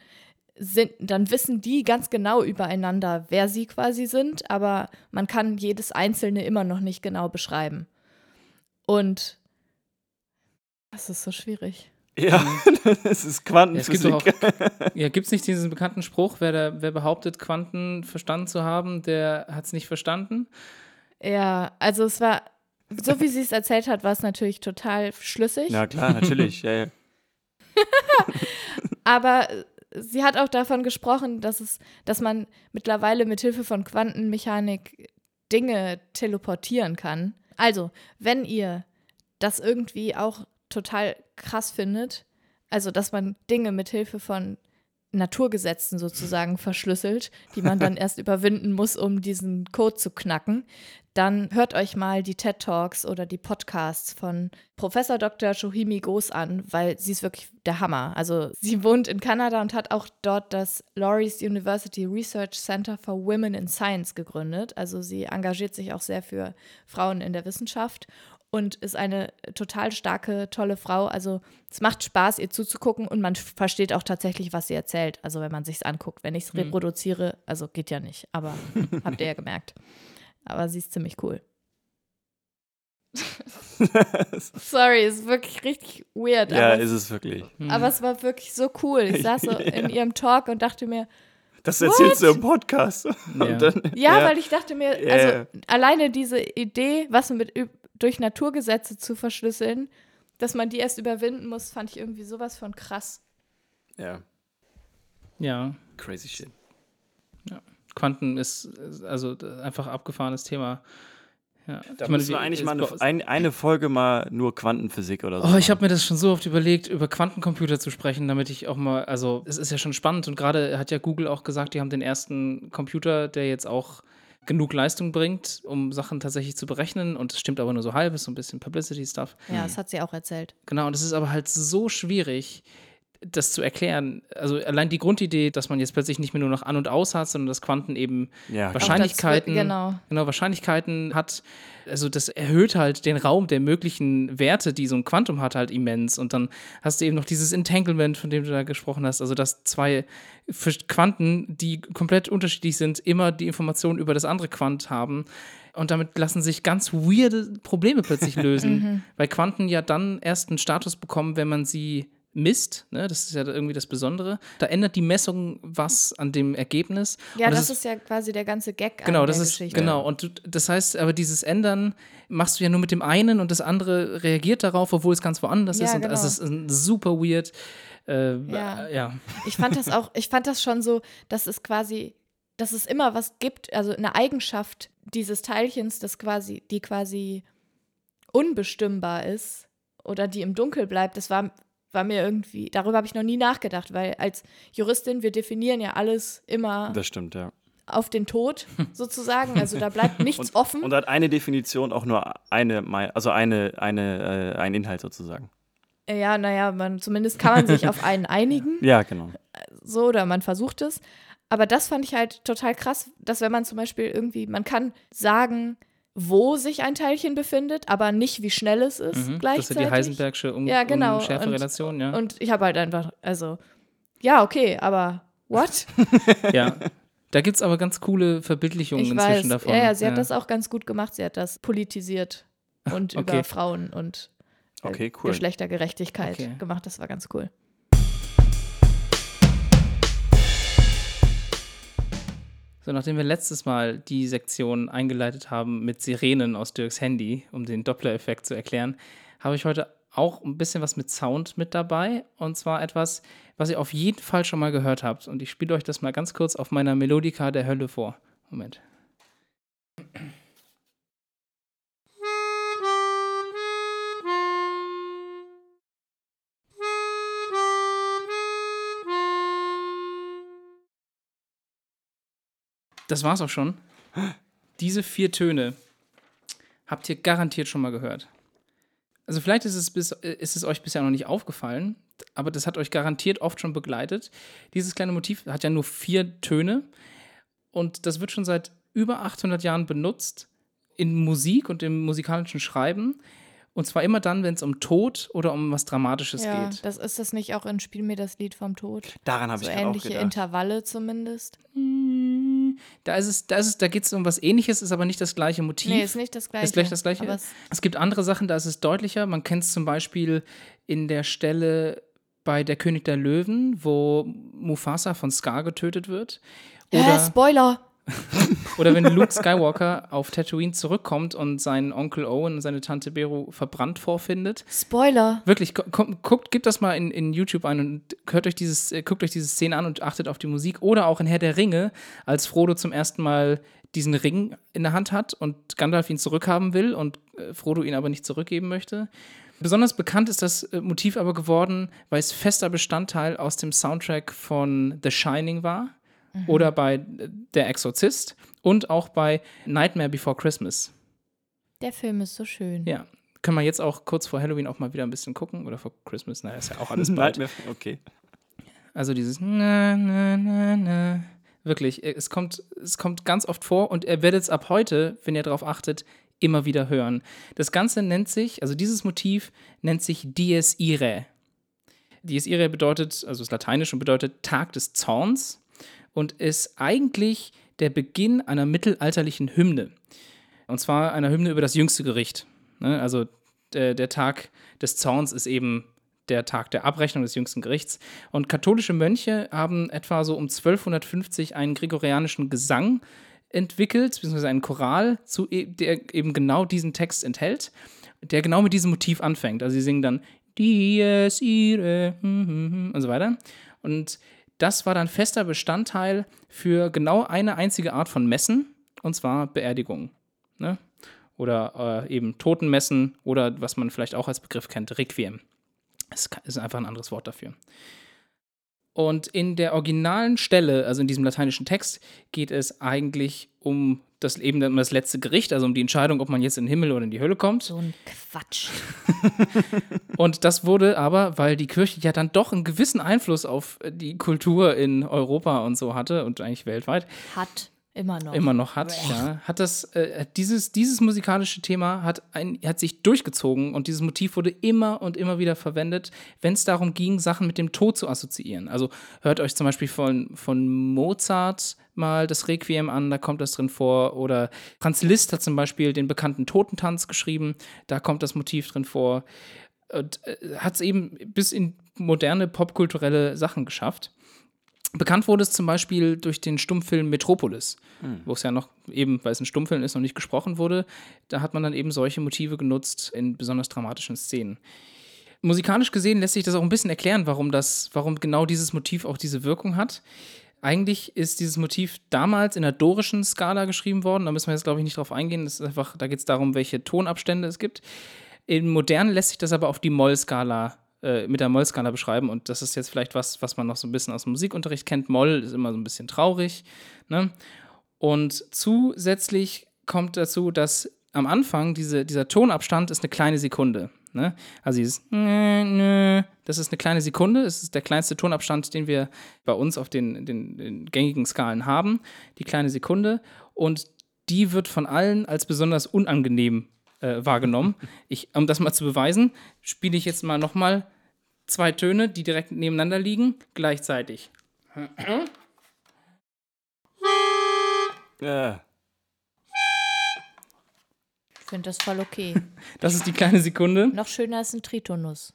sind, dann wissen die ganz genau übereinander, wer sie quasi sind, aber man kann jedes einzelne immer noch nicht genau beschreiben. Und das ist so schwierig. Ja, es ist Ja, es gibt Quantenphysik. ja, gibt es nicht diesen bekannten Spruch, wer, da, wer behauptet, Quanten verstanden zu haben, der hat es nicht verstanden? Ja, also es war, so wie sie es erzählt hat, war es natürlich total schlüssig. Ja, klar, natürlich. Ja, ja. Aber äh, sie hat auch davon gesprochen, dass es, dass man mittlerweile mit Hilfe von Quantenmechanik Dinge teleportieren kann. Also, wenn ihr das irgendwie auch total krass findet, also dass man Dinge mit Hilfe von Naturgesetzen sozusagen verschlüsselt, die man dann erst überwinden muss, um diesen Code zu knacken, dann hört euch mal die TED Talks oder die Podcasts von Professor Dr. Shohimi Gos an, weil sie ist wirklich der Hammer. Also sie wohnt in Kanada und hat auch dort das Laurie's University Research Center for Women in Science gegründet. Also sie engagiert sich auch sehr für Frauen in der Wissenschaft und ist eine total starke, tolle Frau. Also es macht Spaß, ihr zuzugucken und man versteht auch tatsächlich, was sie erzählt. Also wenn man sich's anguckt. Wenn ich es reproduziere, also geht ja nicht, aber habt ihr ja gemerkt. Aber sie ist ziemlich cool. Sorry, ist wirklich richtig weird. ja, aber, ist es wirklich. aber es war wirklich so cool. Ich saß so in ihrem Talk und dachte mir, Das erzählst du im Podcast. Ja. Und dann, ja, weil ich dachte mir, Ja, also ja. alleine diese Idee, was mit durch Naturgesetze zu verschlüsseln, dass man die erst überwinden muss, fand ich irgendwie sowas von krass. ja, Ja, crazy shit. Quanten ist also einfach abgefahrenes Thema. Ja. Da Ich meine, müssen wir eigentlich mal eine, ein, eine Folge mal nur Quantenphysik oder so. Oh, ich habe mir das schon so oft überlegt, über Quantencomputer zu sprechen, damit ich auch mal, also es ist ja schon spannend und gerade hat ja Google auch gesagt, die haben den ersten Computer, der jetzt auch genug Leistung bringt, um Sachen tatsächlich zu berechnen und es stimmt aber nur so halb, ist so ein bisschen Publicity-Stuff. Ja, das hat sie auch erzählt. Genau, und es ist aber halt so schwierig, das zu erklären. Also allein die Grundidee, dass man jetzt plötzlich nicht mehr nur noch an und aus hat, sondern dass Quanten eben Ja, Wahrscheinlichkeiten, genau. genau, Wahrscheinlichkeiten hat. Also das erhöht halt den Raum der möglichen Werte, die so ein Quantum hat, halt immens. Und dann hast du eben noch dieses Entanglement, von dem du da gesprochen hast. Also dass zwei für Quanten, die komplett unterschiedlich sind, immer die Informationen über das andere Quant haben. Und damit lassen sich ganz weirde Probleme plötzlich lösen. Weil Quanten ja dann erst einen Status bekommen, wenn man sie misst. Ne? Das ist ja irgendwie das Besondere. Da ändert die Messung was an dem Ergebnis. Ja, Und das, ist, ja quasi der ganze Gag Genau, an das ist Geschichte. genau und du, das heißt, aber dieses Ändern machst du ja nur mit dem einen und das andere reagiert darauf, obwohl es ganz woanders Ja, ist und genau. es ist ein super weird. Äh, Ja. ja. ja. Ich fand das auch, ich fand das schon so, dass es quasi, dass es immer was gibt, also eine Eigenschaft dieses Teilchens, das quasi, die quasi unbestimmbar ist oder die im Dunkel bleibt, das war, war mir irgendwie, darüber habe ich noch nie nachgedacht, weil als Juristin, wir definieren ja alles immer das stimmt, ja. auf den Tod sozusagen. Also da bleibt nichts Und, offen. und hat eine Definition auch nur eine, also eine, eine, äh, ein Inhalt sozusagen. ja, naja, man, zumindest kann man sich auf einen einigen. Ja, genau. so oder man versucht es. Aber das fand ich halt total krass, dass wenn man zum Beispiel irgendwie, man kann sagen, wo sich ein Teilchen befindet, aber nicht, wie schnell es ist Mhm. Das ist gleichzeitig. ja die Heisenbergsche um, Ja, genau. Unschärferelation, ja. Und ich habe halt einfach, also, ja, okay, aber what? ja. Da gibt es aber ganz coole Verbildlichungen Ich inzwischen weiß. davon. Ja, ja, sie hat das auch ganz gut gemacht. Sie hat das politisiert und Okay. über Frauen und äh, Okay, cool. Geschlechtergerechtigkeit Okay. gemacht. Das war ganz cool. So, nachdem wir letztes Mal die Sektion eingeleitet haben mit Sirenen aus Dirks Handy, um den Doppler-Effekt zu erklären, habe ich heute auch ein bisschen was mit Sound mit dabei. Und zwar etwas, was ihr auf jeden Fall schon mal gehört habt. Und ich spiele euch das mal ganz kurz auf meiner Melodika der Hölle vor. Moment. Das war's auch schon. Diese vier Töne habt ihr garantiert schon mal gehört. Also vielleicht ist es, bis, äh, ist es euch bisher noch nicht aufgefallen, aber das hat euch garantiert oft schon begleitet. Dieses kleine Motiv hat ja nur vier Töne und das wird schon seit über 800 Jahren benutzt in Musik und im musikalischen Schreiben. Und zwar immer dann, wenn es um Tod oder um was Dramatisches ja, geht. das ist das nicht auch in Spiel mir das Lied vom Tod? Daran habe So ich gerade auch ähnliche gedacht. Intervalle zumindest. Da ist es, da ist es, da geht es um was ähnliches, ist aber nicht das gleiche Motiv. Nee, ist nicht das gleiche. Ist gleich das gleiche? Es, Es gibt andere Sachen, da ist es deutlicher. Man kennt es zum Beispiel in der Stelle bei Der König der Löwen, wo Mufasa von Scar getötet wird. äh, Oder, Spoiler! oder wenn Luke Skywalker auf Tatooine zurückkommt und seinen Onkel Owen und seine Tante Beru verbrannt vorfindet. Spoiler! Wirklich, gu- gu- guckt, gebt das mal in, in YouTube ein und hört euch dieses, äh, guckt euch diese Szene an und achtet auf die Musik. Oder auch in Herr der Ringe, als Frodo zum ersten Mal diesen Ring in der Hand hat und Gandalf ihn zurückhaben will und äh, Frodo ihn aber nicht zurückgeben möchte. Besonders bekannt ist das äh, Motiv aber geworden, weil es fester Bestandteil aus dem Soundtrack von The Shining war oder bei äh, Der Exorzist und auch bei Nightmare Before Christmas. Der Film ist so schön. Ja, können wir jetzt auch kurz vor Halloween auch mal wieder ein bisschen gucken oder vor Christmas, naja, ist ja auch alles bald. Nightmare, okay. Also dieses na, na, na, na. Wirklich, äh, es kommt, es kommt ganz oft vor und ihr werdet es ab heute, wenn ihr darauf achtet, immer wieder hören. Das Ganze nennt sich, also dieses Motiv nennt sich Dies Irae. Dies Irae bedeutet, also ist lateinisch und bedeutet Tag des Zorns und ist eigentlich der Beginn einer mittelalterlichen Hymne. Und zwar einer Hymne über das jüngste Gericht. Ne? Also der, der Tag des Zorns ist eben der Tag der Abrechnung des jüngsten Gerichts. Und katholische Mönche haben etwa so um 1250 einen gregorianischen Gesang entwickelt, beziehungsweise einen Choral, zu, e- der eben genau diesen Text enthält, der genau mit diesem Motiv anfängt. Also sie singen dann Dies ire hm, hm, hm, und so weiter. Und das war dann fester Bestandteil für genau eine einzige Art von Messen, und zwar Beerdigungen. Ne? Oder äh, eben Totenmessen oder was man vielleicht auch als Begriff kennt, Requiem. Das ist einfach ein anderes Wort dafür. Und in der originalen Stelle, also in diesem lateinischen Text, geht es eigentlich um das eben um das letzte Gericht, also um die Entscheidung, ob man jetzt in den Himmel oder in die Hölle kommt. So ein Quatsch. Und das wurde aber, weil die Kirche ja dann doch einen gewissen Einfluss auf die Kultur in Europa und so hatte und eigentlich weltweit, Hat immer noch. immer noch hat, ja, hat das, äh, dieses, dieses musikalische Thema hat, ein, hat sich durchgezogen und dieses Motiv wurde immer und immer wieder verwendet, wenn es darum ging, Sachen mit dem Tod zu assoziieren. Also hört euch zum Beispiel von, von Mozart mal das Requiem an, da kommt das drin vor. Oder Franz Liszt hat zum Beispiel den bekannten Totentanz geschrieben, da kommt das Motiv drin vor. Und äh, hat es eben bis in moderne popkulturelle Sachen geschafft. Bekannt wurde es zum Beispiel durch den Stummfilm Metropolis, wo es ja noch eben, weil es ein Stummfilm ist, noch nicht gesprochen wurde. Da hat man dann eben solche Motive genutzt in besonders dramatischen Szenen. Musikalisch gesehen lässt sich das auch ein bisschen erklären, warum das, warum genau dieses Motiv auch diese Wirkung hat. Eigentlich ist dieses Motiv damals in der dorischen Skala geschrieben worden. Da müssen wir jetzt, glaube ich, nicht drauf eingehen. Das ist einfach, da geht es darum, welche Tonabstände es gibt. Im Modernen lässt sich das aber auf die Moll-Skala äh, mit der Moll-Skala beschreiben. Und das ist jetzt vielleicht was, was man noch so ein bisschen aus dem Musikunterricht kennt. Moll ist immer so ein bisschen traurig. Ne? Und zusätzlich kommt dazu, dass am Anfang diese, dieser Tonabstand ist eine kleine Sekunde. Ne? Also dieses das ist eine kleine Sekunde, das ist der kleinste Tonabstand, den wir bei uns auf den, den, den gängigen Skalen haben, die kleine Sekunde. Und die wird von allen als besonders unangenehm äh, wahrgenommen. Ich, um das mal zu beweisen, spiele ich jetzt mal nochmal zwei Töne, die direkt nebeneinander liegen, gleichzeitig. Ja. Ich finde das voll okay. Das ist die kleine Sekunde. Noch schöner als ein Tritonus.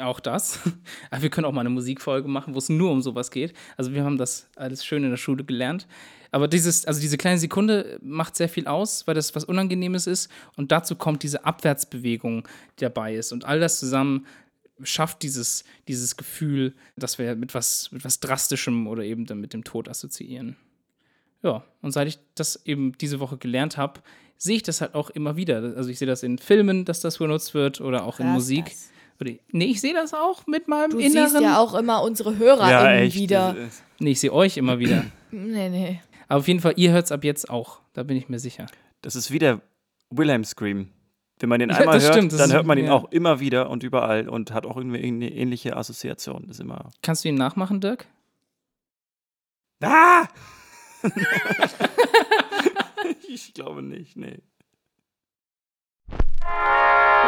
Auch das. Aber wir können auch mal eine Musikfolge machen, wo es nur um sowas geht. Also wir haben das alles schön in der Schule gelernt. Aber dieses, also diese kleine Sekunde macht sehr viel aus, weil das was Unangenehmes ist. Und dazu kommt diese Abwärtsbewegung, die dabei ist. Und all das zusammen schafft dieses, dieses Gefühl, dass wir mit was, mit was Drastischem oder eben dann mit dem Tod assoziieren. Ja, und seit ich das eben diese Woche gelernt habe, sehe ich das halt auch immer wieder. Also ich sehe das in Filmen, dass das benutzt wird oder auch in Musik. das. Nee, ich sehe das auch mit meinem Du inneren. siehst ja auch immer unsere Hörer Ja, echt. wieder. nee, ich sehe euch immer wieder. Nee, nee. Aber auf jeden Fall, ihr hört es ab jetzt auch. Da bin ich mir sicher. Das ist wie der Wilhelm Scream. Wenn man den Ja, einmal hört, stimmt, dann hört man ihn ja. auch immer wieder und überall und hat auch irgendwie eine ähnliche Assoziation. Das ist immer. Kannst du ihn nachmachen, Dirk? Ah! ich glaube nicht, nee.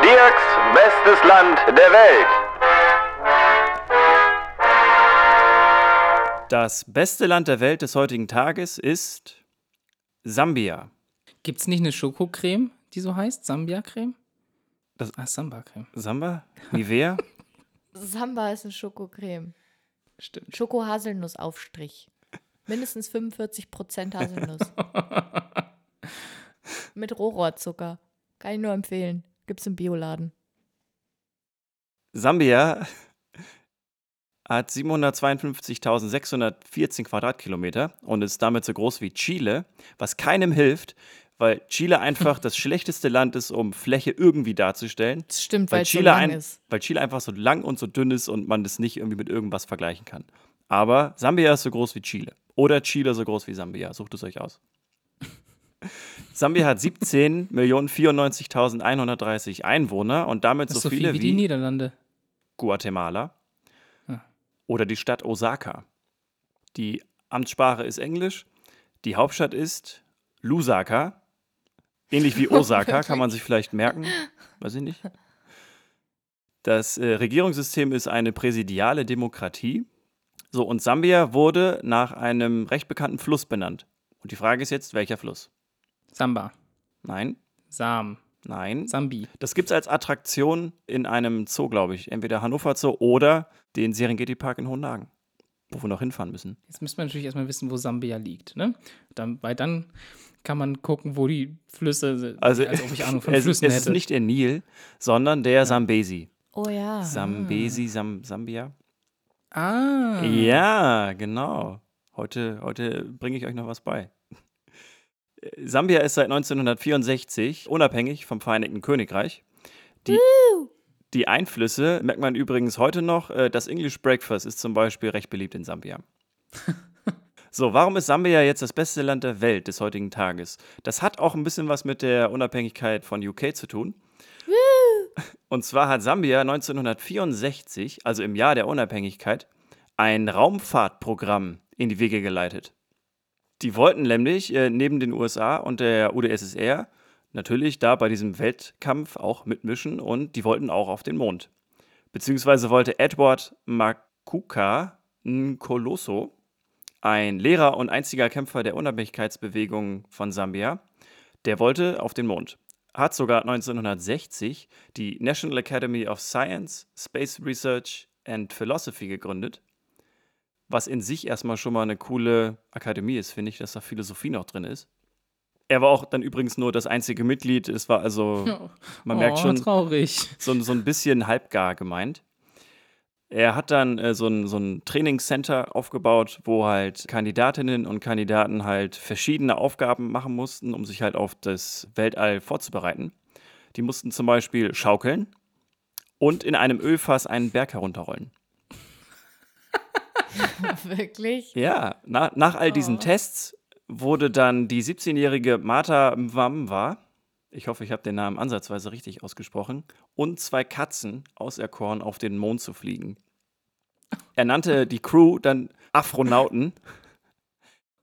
Dirks bestes Land der Welt. Das beste Land der Welt des heutigen Tages ist Sambia. Gibt es nicht eine Schokocreme, die so heißt? Sambia-Creme? Das- ah, Samba-Creme. Samba? Nivea? Samba ist eine Schokocreme. Stimmt. Schoko-Haselnuss-Aufstrich. Mindestens 45% Haselnuss. Mit Rohrzucker. Kann ich nur empfehlen. Gibt's im Bioladen. Sambia hat 752.614 Quadratkilometer und ist damit so groß wie Chile, was keinem hilft, weil Chile einfach das schlechteste Land ist, um Fläche irgendwie darzustellen. Das stimmt, Weil weil es so Chile, lang ein, ist. weil Chile einfach so lang und so dünn ist und man das nicht irgendwie mit irgendwas vergleichen kann. Aber Sambia ist so groß wie Chile. Oder Chile so groß wie Sambia. Sucht es euch aus. Sambia hat 17.094.130 Einwohner und damit so so viel viele wie die Niederlande. Guatemala Ah. oder die Stadt Osaka. Die Amtssprache ist Englisch, die Hauptstadt ist Lusaka. Ähnlich wie Osaka, kann man sich vielleicht merken. Weiß ich nicht. Das äh, Regierungssystem ist eine präsidiale Demokratie. So, und Sambia wurde nach einem recht bekannten Fluss benannt. Und die Frage ist jetzt, welcher Fluss? Samba. Nein, Sam. nein. Sambi. Das gibt es als Attraktion in einem Zoo, glaube ich. Entweder Hannover Zoo oder den Serengeti Park in Hohenhagen, wo wir noch hinfahren müssen. Jetzt müsste man natürlich erstmal wissen, wo Sambia liegt. Ne? Dann, weil dann kann man gucken, wo die Flüsse sind. Also, als ob ich Ahnung von es, Flüssen es hätte. ist nicht der Nil, sondern der Sambesi. Oh ja. Sambesi, Sam, Sambia. ah. Ja, genau. Heute, heute bringe ich euch noch was bei. Sambia ist seit 1964 unabhängig vom Vereinigten Königreich. Die, die Einflüsse merkt man übrigens heute noch. Äh, Das English Breakfast ist zum Beispiel recht beliebt in Sambia. So, warum ist Sambia jetzt das beste Land der Welt des heutigen Tages? Das hat auch ein bisschen was mit der Unabhängigkeit von UK zu tun. Und zwar hat Sambia 1964, also im Jahr der Unabhängigkeit, ein Raumfahrtprogramm in die Wege geleitet. Die wollten nämlich äh, neben den USA und der UdSSR natürlich da bei diesem Weltkampf auch mitmischen und die wollten auch auf den Mond. Beziehungsweise wollte Edward Makuka Nkoloso, ein Lehrer und einziger Kämpfer der Unabhängigkeitsbewegung von Sambia, der wollte auf den Mond. Hat sogar 1960 die National Academy of Science, Space Research and Philosophy gegründet. Was in sich erstmal schon mal eine coole Akademie ist, finde ich, dass da Philosophie noch drin ist. Er war auch dann übrigens nur das einzige Mitglied. Es war also, man merkt oh, schon, traurig. so, so ein bisschen halbgar gemeint. Er hat dann äh, so, ein, so ein Trainingscenter aufgebaut, wo halt Kandidatinnen und Kandidaten halt verschiedene Aufgaben machen mussten, um sich halt auf das Weltall vorzubereiten. Die mussten zum Beispiel schaukeln und in einem Ölfass einen Berg herunterrollen. Wirklich? Ja, na, nach all diesen Oh. Tests wurde dann die 17-jährige Martha Mwamba, ich hoffe, ich habe den Namen ansatzweise richtig ausgesprochen, und zwei Katzen auserkoren, auf den Mond zu fliegen. Er nannte die Crew dann Afronauten.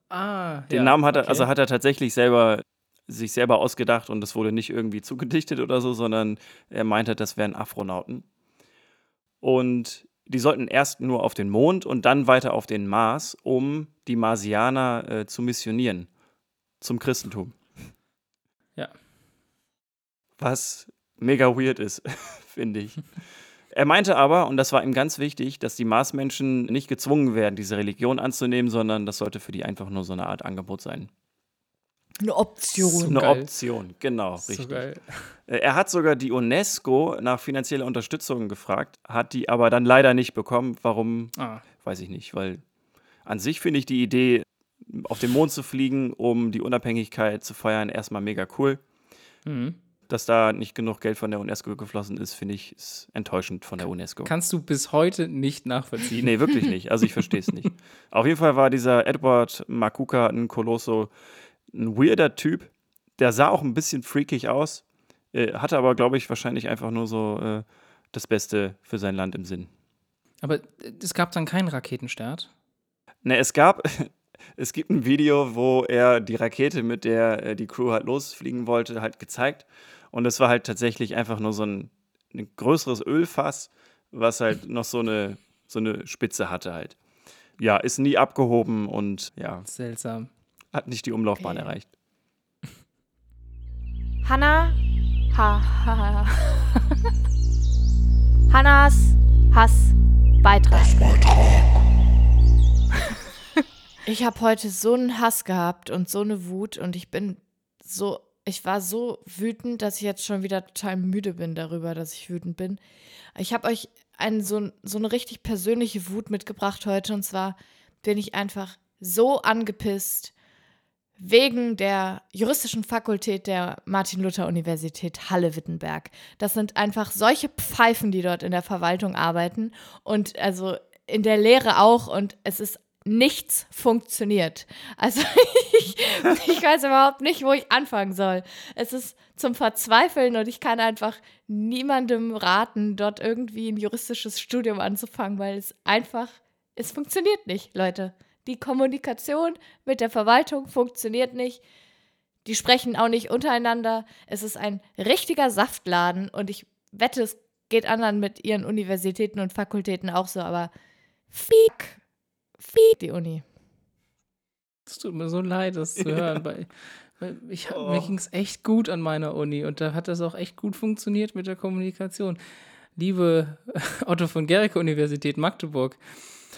Ah, Den ja, Namen hat er, okay. also hat er tatsächlich selber sich selber ausgedacht und es wurde nicht irgendwie zugedichtet oder so, sondern er meinte, das wären Afronauten. Und die sollten erst nur auf den Mond und dann weiter auf den Mars, um die Marsianer äh, zu missionieren zum Christentum. Ja. Was mega weird ist, finde ich. Er meinte aber, und das war ihm ganz wichtig, dass die Marsmenschen nicht gezwungen werden, diese Religion anzunehmen, sondern das sollte für die einfach nur so eine Art Angebot sein. Eine Option. Eine geil. Option, genau, So richtig. geil. Äh, Er hat sogar die UNESCO nach finanzieller Unterstützung gefragt, hat die aber dann leider nicht bekommen. Warum, Ah, weiß ich nicht, weil an sich finde ich die Idee, auf den Mond zu fliegen, um die Unabhängigkeit zu feiern, erstmal mega cool. mhm. Dass da nicht genug Geld von der UNESCO geflossen ist, finde ich, ist enttäuschend von der UNESCO. Kannst du bis heute nicht nachvollziehen. Nee, wirklich nicht. Also ich verstehe es nicht. Auf jeden Fall war dieser Edward Makuka ein Kolosso, ein weirder Typ. Der sah auch ein bisschen freakig aus, äh, hatte aber, glaube ich, wahrscheinlich einfach nur so äh, das Beste für sein Land im Sinn. Aber äh, es gab dann keinen Raketenstart. Ne, es gab, es gibt ein Video, wo er die Rakete, mit der äh, die Crew halt losfliegen wollte, halt gezeigt. Und es war halt tatsächlich einfach nur so ein, ein größeres Ölfass, was halt noch so eine, so eine Spitze hatte halt. Ja, ist nie abgehoben und ja, Seltsam. Hat nicht die Umlaufbahn Okay. erreicht. Hanna. Ha, ha, ha. Hannas Hass Beitrag. Ich habe heute so einen Hass gehabt und so eine Wut und ich bin so, ich war so wütend, dass ich jetzt schon wieder total müde bin darüber, dass ich wütend bin. Ich habe euch ein, so, so eine richtig persönliche Wut mitgebracht heute und zwar bin ich einfach so angepisst wegen der juristischen Fakultät der Martin-Luther-Universität Halle-Wittenberg. Das sind einfach solche Pfeifen, die dort in der Verwaltung arbeiten und also in der Lehre auch und es ist nichts funktioniert. Also ich, ich weiß überhaupt nicht, wo ich anfangen soll. Es ist zum Verzweifeln und ich kann einfach niemandem raten, dort irgendwie ein juristisches Studium anzufangen, weil es einfach, es funktioniert nicht, Leute. Die Kommunikation mit der Verwaltung funktioniert nicht. Die sprechen auch nicht untereinander. Es ist ein richtiger Saftladen und ich wette, es geht anderen mit ihren Universitäten und Fakultäten auch so, aber fiek, fiek die Uni. Es tut mir so leid, das zu hören, weil, weil ich, Oh. mir ging es echt gut an meiner Uni und da hat das auch echt gut funktioniert mit der Kommunikation. Liebe Otto von Gericke Universität Magdeburg,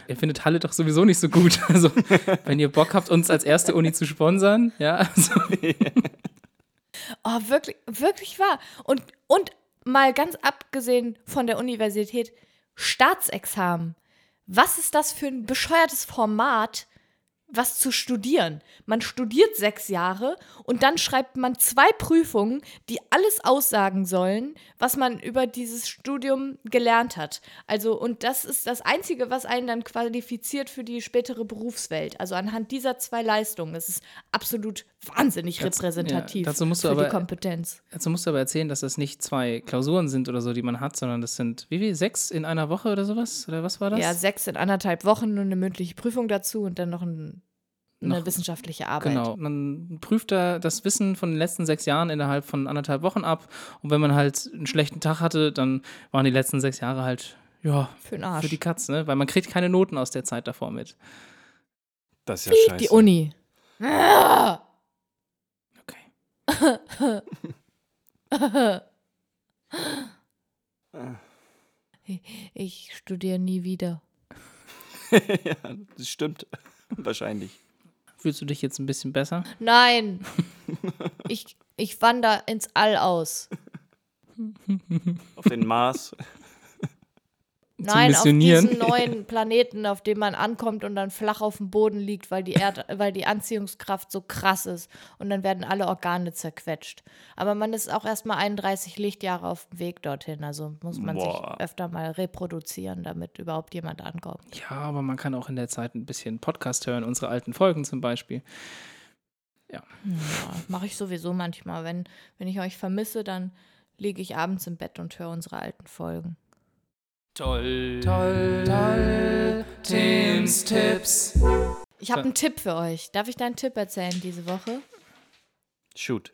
ihr findet Halle doch sowieso nicht so gut. Also, wenn ihr Bock habt, uns als erste Uni zu sponsern, ja, also, Oh, wirklich, wirklich wahr. Und, und mal ganz abgesehen von der Universität, Staatsexamen. Was ist das für ein bescheuertes Format, was zu studieren? Man studiert sechs Jahre und dann schreibt man zwei Prüfungen, die alles aussagen sollen, was man über dieses Studium gelernt hat. Also, und das ist das Einzige, was einen dann qualifiziert für die spätere Berufswelt. Also anhand dieser zwei Leistungen. Das ist absolut wahnsinnig repräsentativ ja, dazu musst du für aber- die Kompetenz. dazu musst du aber erzählen, dass das nicht zwei Klausuren sind oder so, die man hat, sondern das sind, wie viel, sechs in einer Woche oder sowas? Oder was war das? Ja, sechs in anderthalb Wochen, nur eine mündliche Prüfung dazu und dann noch ein, eine Noch- wissenschaftliche Arbeit. Genau. Man prüft da das Wissen von den letzten sechs Jahren innerhalb von anderthalb Wochen ab. Und wenn man halt einen schlechten Tag hatte, dann waren die letzten sechs Jahre halt, ja, Für den Arsch. für die Katz, ne? Weil man kriegt keine Noten aus der Zeit davor mit. Das ist ja Fiek scheiße. die Uni. Ah! Ich studiere nie wieder. ja, das stimmt. Wahrscheinlich. Fühlst du dich jetzt ein bisschen besser? Nein. ich, ich wandere ins All aus. Auf den Mars. Nein, auf diesen neuen Planeten, auf dem man ankommt und dann flach auf dem Boden liegt, weil die, Erd weil die Anziehungskraft so krass ist. Und dann werden alle Organe zerquetscht. Aber man ist auch erstmal 31 Lichtjahre auf dem Weg dorthin. Also muss man Boah. sich öfter mal reproduzieren, damit überhaupt jemand ankommt. Ja, aber man kann auch in der Zeit ein bisschen Podcast hören, unsere alten Folgen zum Beispiel. Ja, mache ich sowieso manchmal. Wenn, wenn ich euch vermisse, dann liege ich abends im Bett und höre unsere alten Folgen. Toll, toll, toll. Tims Tipps. Ich habe einen Tipp für euch. Darf ich deinen Tipp erzählen diese Woche? Shoot.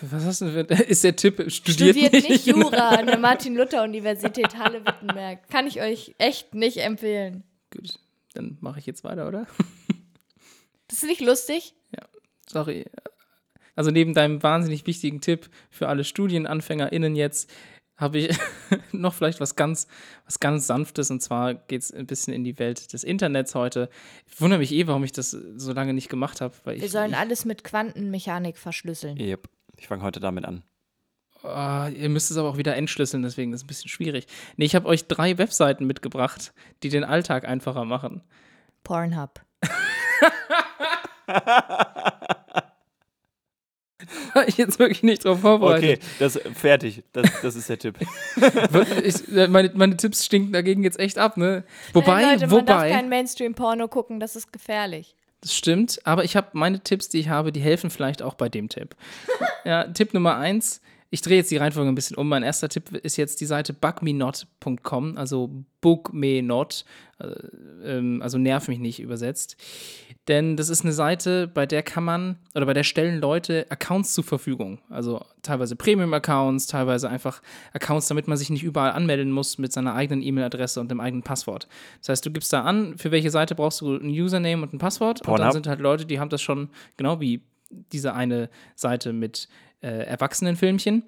Was hast du für Ist der Tipp studiert, Studiert nicht Jura an der Martin-Luther-Universität Halle-Wittenberg. Kann ich euch echt nicht empfehlen. Gut, dann mache ich jetzt weiter, oder? Das ist nicht lustig? Sorry. Also neben deinem wahnsinnig wichtigen Tipp für alle StudienanfängerInnen jetzt habe ich noch vielleicht was ganz, was ganz Sanftes und zwar geht es ein bisschen in die Welt des Internets heute. Ich wundere mich eh, warum ich das so lange nicht gemacht habe. Weil Wir ich, sollen ich, alles mit Quantenmechanik verschlüsseln. Yep. Ich fange heute damit an. Ah, ihr müsst es aber auch wieder entschlüsseln, deswegen ist es ein bisschen schwierig. Nee, ich habe euch drei Webseiten mitgebracht, die den Alltag einfacher machen. Pornhub. War ich jetzt wirklich nicht drauf vorbereitet. Okay, das fertig. Das, das ist der Tipp. Ich, äh, meine, meine Tipps stinken dagegen jetzt echt ab, ne? Wobei, Nein, Leute, man darf wobei. kein Mainstream-Porno gucken, das ist gefährlich. Das stimmt, aber ich habe meine Tipps, die ich habe, die helfen vielleicht auch bei dem Tipp. ja, Tipp Nummer eins. Ich drehe jetzt die Reihenfolge ein bisschen um. Mein erster Tipp ist jetzt die Seite bugmenot.com, also bookmenot, äh, ähm, also nerv mich nicht übersetzt. Denn das ist eine Seite, bei der kann man oder bei der stellen Leute Accounts zur Verfügung. Also teilweise Premium-Accounts, teilweise einfach Accounts, damit man sich nicht überall anmelden muss mit seiner eigenen E-Mail-Adresse und dem eigenen Passwort. Das heißt, du gibst da an, für welche Seite brauchst du ein Username und ein Passwort. Und dann Pornhub. sind halt Leute, die haben das schon, genau wie diese eine Seite mit äh, Erwachsenenfilmchen.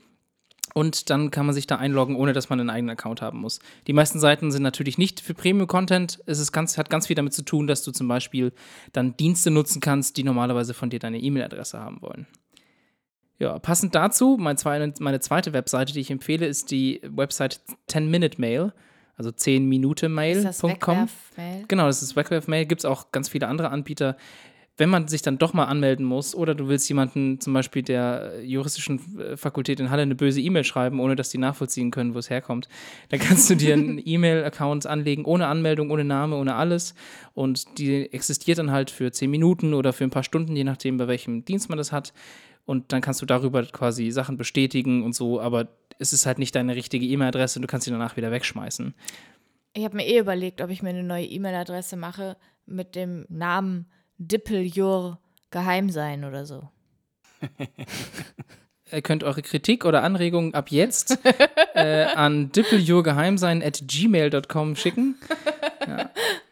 Und dann kann man sich da einloggen, ohne dass man einen eigenen Account haben muss. Die meisten Seiten sind natürlich nicht für Premium-Content. Es ist ganz, hat ganz viel damit zu tun, dass du zum Beispiel dann Dienste nutzen kannst, die normalerweise von dir deine E-Mail-Adresse haben wollen. Ja, passend dazu, mein zwei, meine zweite Webseite, die ich empfehle, ist die Website 10-Minute-Mail, also 10-Minute-Mail.com. Ist das Wegwerfmail? Genau, das ist Wegwerfmail. Gibt es auch ganz viele andere Anbieter. Wenn man sich dann doch mal anmelden muss oder du willst jemanden zum Beispiel der äh, juristischen äh, Fakultät in Halle eine böse E-Mail schreiben, ohne dass die nachvollziehen können, wo es herkommt, dann kannst du dir einen E-Mail-Account anlegen, ohne Anmeldung, ohne Name, ohne alles. Und die existiert dann halt für 10 Minuten oder für ein paar Stunden, je nachdem, bei welchem Dienst man das hat. Und dann kannst du darüber quasi Sachen bestätigen und so, aber es ist halt nicht deine richtige E-Mail-Adresse und du kannst sie danach wieder wegschmeißen. Ich habe mir eh überlegt, ob ich mir eine neue E-Mail-Adresse mache mit dem Namen Dippeljur Geheimsein oder so. Ihr könnt eure Kritik oder Anregungen ab jetzt äh, an dippeljurgeheimsein at gmail.com schicken.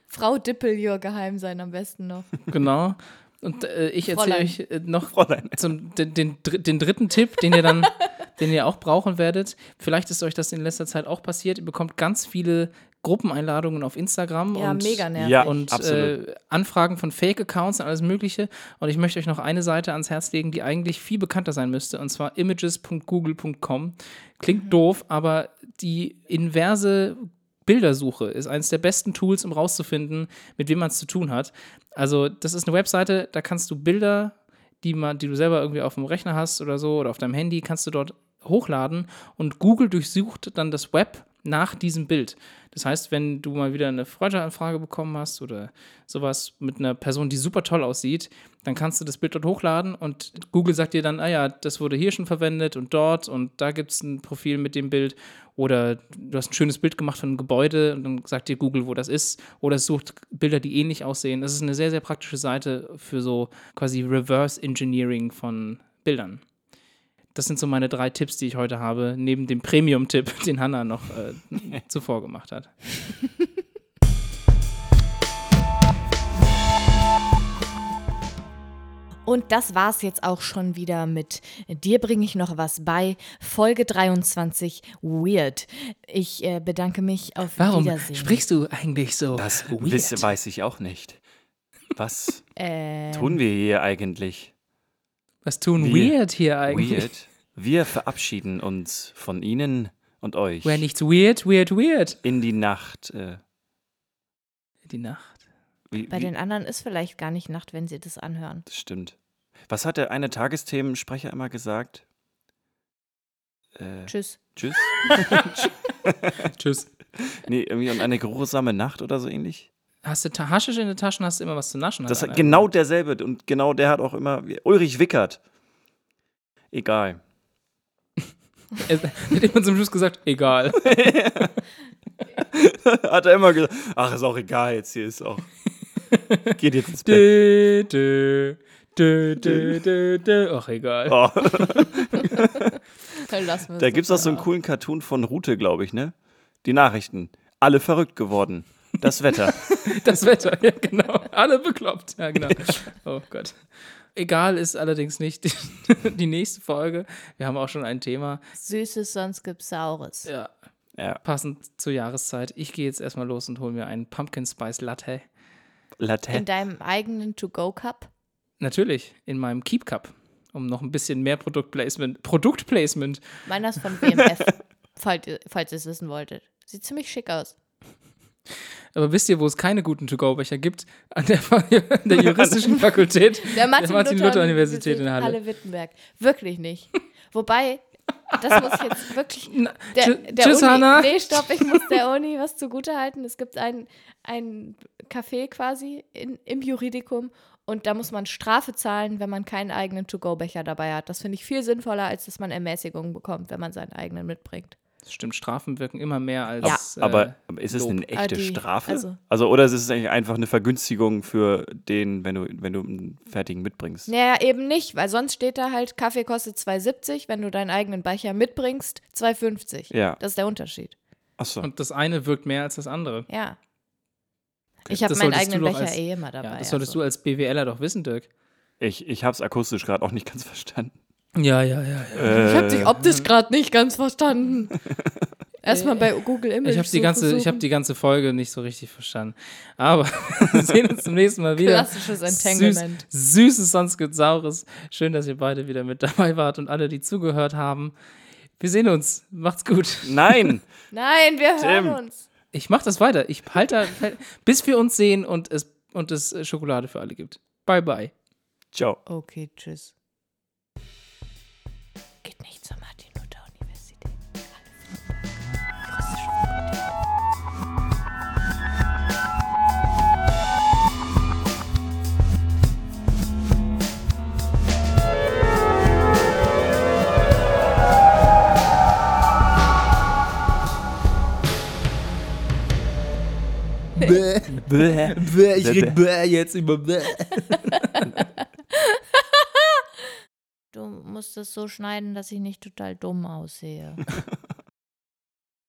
Frau Dippeljur Geheimsein am besten noch. Genau. Und äh, ich erzähle euch äh, noch Fräulein. zum, den, den, den dritten Tipp, den ihr dann, den ihr auch brauchen werdet. Vielleicht ist euch das in letzter Zeit auch passiert. Ihr bekommt ganz viele Gruppeneinladungen auf Instagram Ja, und, mega nervig. Ja, und absolut. äh, Anfragen von Fake-Accounts und alles Mögliche. Und ich möchte euch noch eine Seite ans Herz legen, die eigentlich viel bekannter sein müsste, und zwar images.google.com. Klingt doof, aber die inverse Bildersuche ist eines der besten Tools, um rauszufinden, mit wem man es zu tun hat. Also, das ist eine Webseite, da kannst du Bilder, die, man, die du selber irgendwie auf dem Rechner hast oder so, oder auf deinem Handy, kannst du dort hochladen und Google durchsucht dann das Web nach diesem Bild. Das heißt, wenn du mal wieder eine Freundschaftsanfrage bekommen hast oder sowas mit einer Person, die super toll aussieht, dann kannst du das Bild dort hochladen und Google sagt dir dann, ah ja, das wurde hier schon verwendet und dort und da gibt es ein Profil mit dem Bild oder du hast ein schönes Bild gemacht von einem Gebäude und dann sagt dir Google, wo das ist oder es sucht Bilder, die ähnlich aussehen. Das ist eine sehr, sehr praktische Seite für so quasi Reverse Engineering von Bildern. Das sind so meine drei Tipps, die ich heute habe, neben dem Premium-Tipp, den Hanna noch äh, zuvor gemacht hat. Und das war's jetzt auch schon wieder mit Dir bringe ich noch was bei. Folge 23 Weird. Ich äh, bedanke mich auf Warum Wiedersehen. sprichst du eigentlich so? Das weird? wisse, weiß ich auch nicht. Was Ähm, tun wir hier eigentlich? Was tun Wir- weird hier eigentlich? Weird. Wir verabschieden uns von Ihnen und euch Wäre nichts weird, weird, weird. in die Nacht. Äh, Die Nacht. wie, Bei wie, den anderen ist vielleicht gar nicht Nacht, wenn sie das anhören. das stimmt. Was hat der eine Tagesthemensprecher immer gesagt? Äh, Tschüss. tschüss? Tschüss. nee, irgendwie und eine geruhsame Nacht oder so ähnlich? Hast du Ta- Haschisch in den Taschen, hast du immer was zu naschen. Das einer genau derselbe und genau der hat auch immer Ulrich Wickert. Egal. Er hat immer zum Schluss gesagt, egal. hat er immer gesagt, ach, ist auch egal, jetzt hier ist auch. Geht jetzt ins Bett. dö, dö, dö, dö, dö, dö. Ach, egal. Oh, da es gibt es auch so einen coolen Cartoon von Rute, glaube ich, ne? Die Nachrichten. Alle verrückt geworden. Das Wetter. Das Wetter, ja, genau. Alle bekloppt. Ja, genau. Oh Gott. Egal ist allerdings nicht die, die nächste Folge. Wir haben auch schon ein Thema. Süßes, sonst gibt's Saures. Ja, Ja. passend zur Jahreszeit. Ich gehe jetzt erstmal los und hole mir einen Pumpkin Spice Latte. In Latte. deinem eigenen To-Go-Cup? Natürlich in meinem Keep Cup, um noch ein bisschen mehr Produktplacement. Produktplacement. Meiner ist von falls, ihr- falls ihr es wissen wolltet. Sieht ziemlich schick aus. Aber wisst ihr, wo es keine guten To-Go-Becher gibt? An der, an der juristischen Fakultät Der Martin-Luther-Universität Martin-Luther-Universität in Halle. Halle-Wittenberg. Wirklich nicht. Wobei, das muss ich jetzt wirklich. Der, der tschüss, Uni, Hanna. Nee, stopp, ich muss der Uni was zugutehalten. Es gibt ein, ein Café quasi in, im Juridikum und da muss man Strafe zahlen, wenn man keinen eigenen To-Go-Becher dabei hat. Das finde ich viel sinnvoller, als dass man Ermäßigung bekommt, wenn man seinen eigenen mitbringt. Das stimmt, Strafen wirken immer mehr als. Aber, äh, aber ist es Lob. eine echte Ah, die- Strafe? also- Also, oder ist es eigentlich einfach eine Vergünstigung für den, wenn du, wenn du einen fertigen mitbringst? Naja, eben nicht, weil sonst steht da halt, Kaffee kostet 2,70, wenn du deinen eigenen Becher mitbringst, 2,50. Ja. Das ist der Unterschied. Achso. Und das eine wirkt mehr als das andere. Ja. Ich habe meinen eigenen Becher als- eh immer dabei. Ja, das solltest also. du als BWLer doch wissen, Dirk. Ich, ich habe es akustisch gerade auch nicht ganz verstanden. Ja, ja, ja, ja. Äh, Ich habe dich optisch gerade nicht ganz verstanden. Erstmal bei Google Image. Ich habe die, ganze, ich hab die ganze Folge nicht so richtig verstanden. Aber wir sehen uns zum nächsten Mal wieder. Klassisches Entanglement. Süß, süßes, sonst gibt Saures. Schön, dass ihr beide wieder mit dabei wart und alle, die zugehört haben. Wir sehen uns. Macht's gut. Nein! Nein, wir Tim. hören uns. Ich mach das weiter. Ich halte, da- bis wir uns sehen und es, und es äh, Schokolade für alle gibt. Bye, bye. Ciao. Okay, tschüss. Bäh. Ich krieg bäh jetzt über bäh. Du musst es so schneiden, dass ich nicht total dumm aussehe.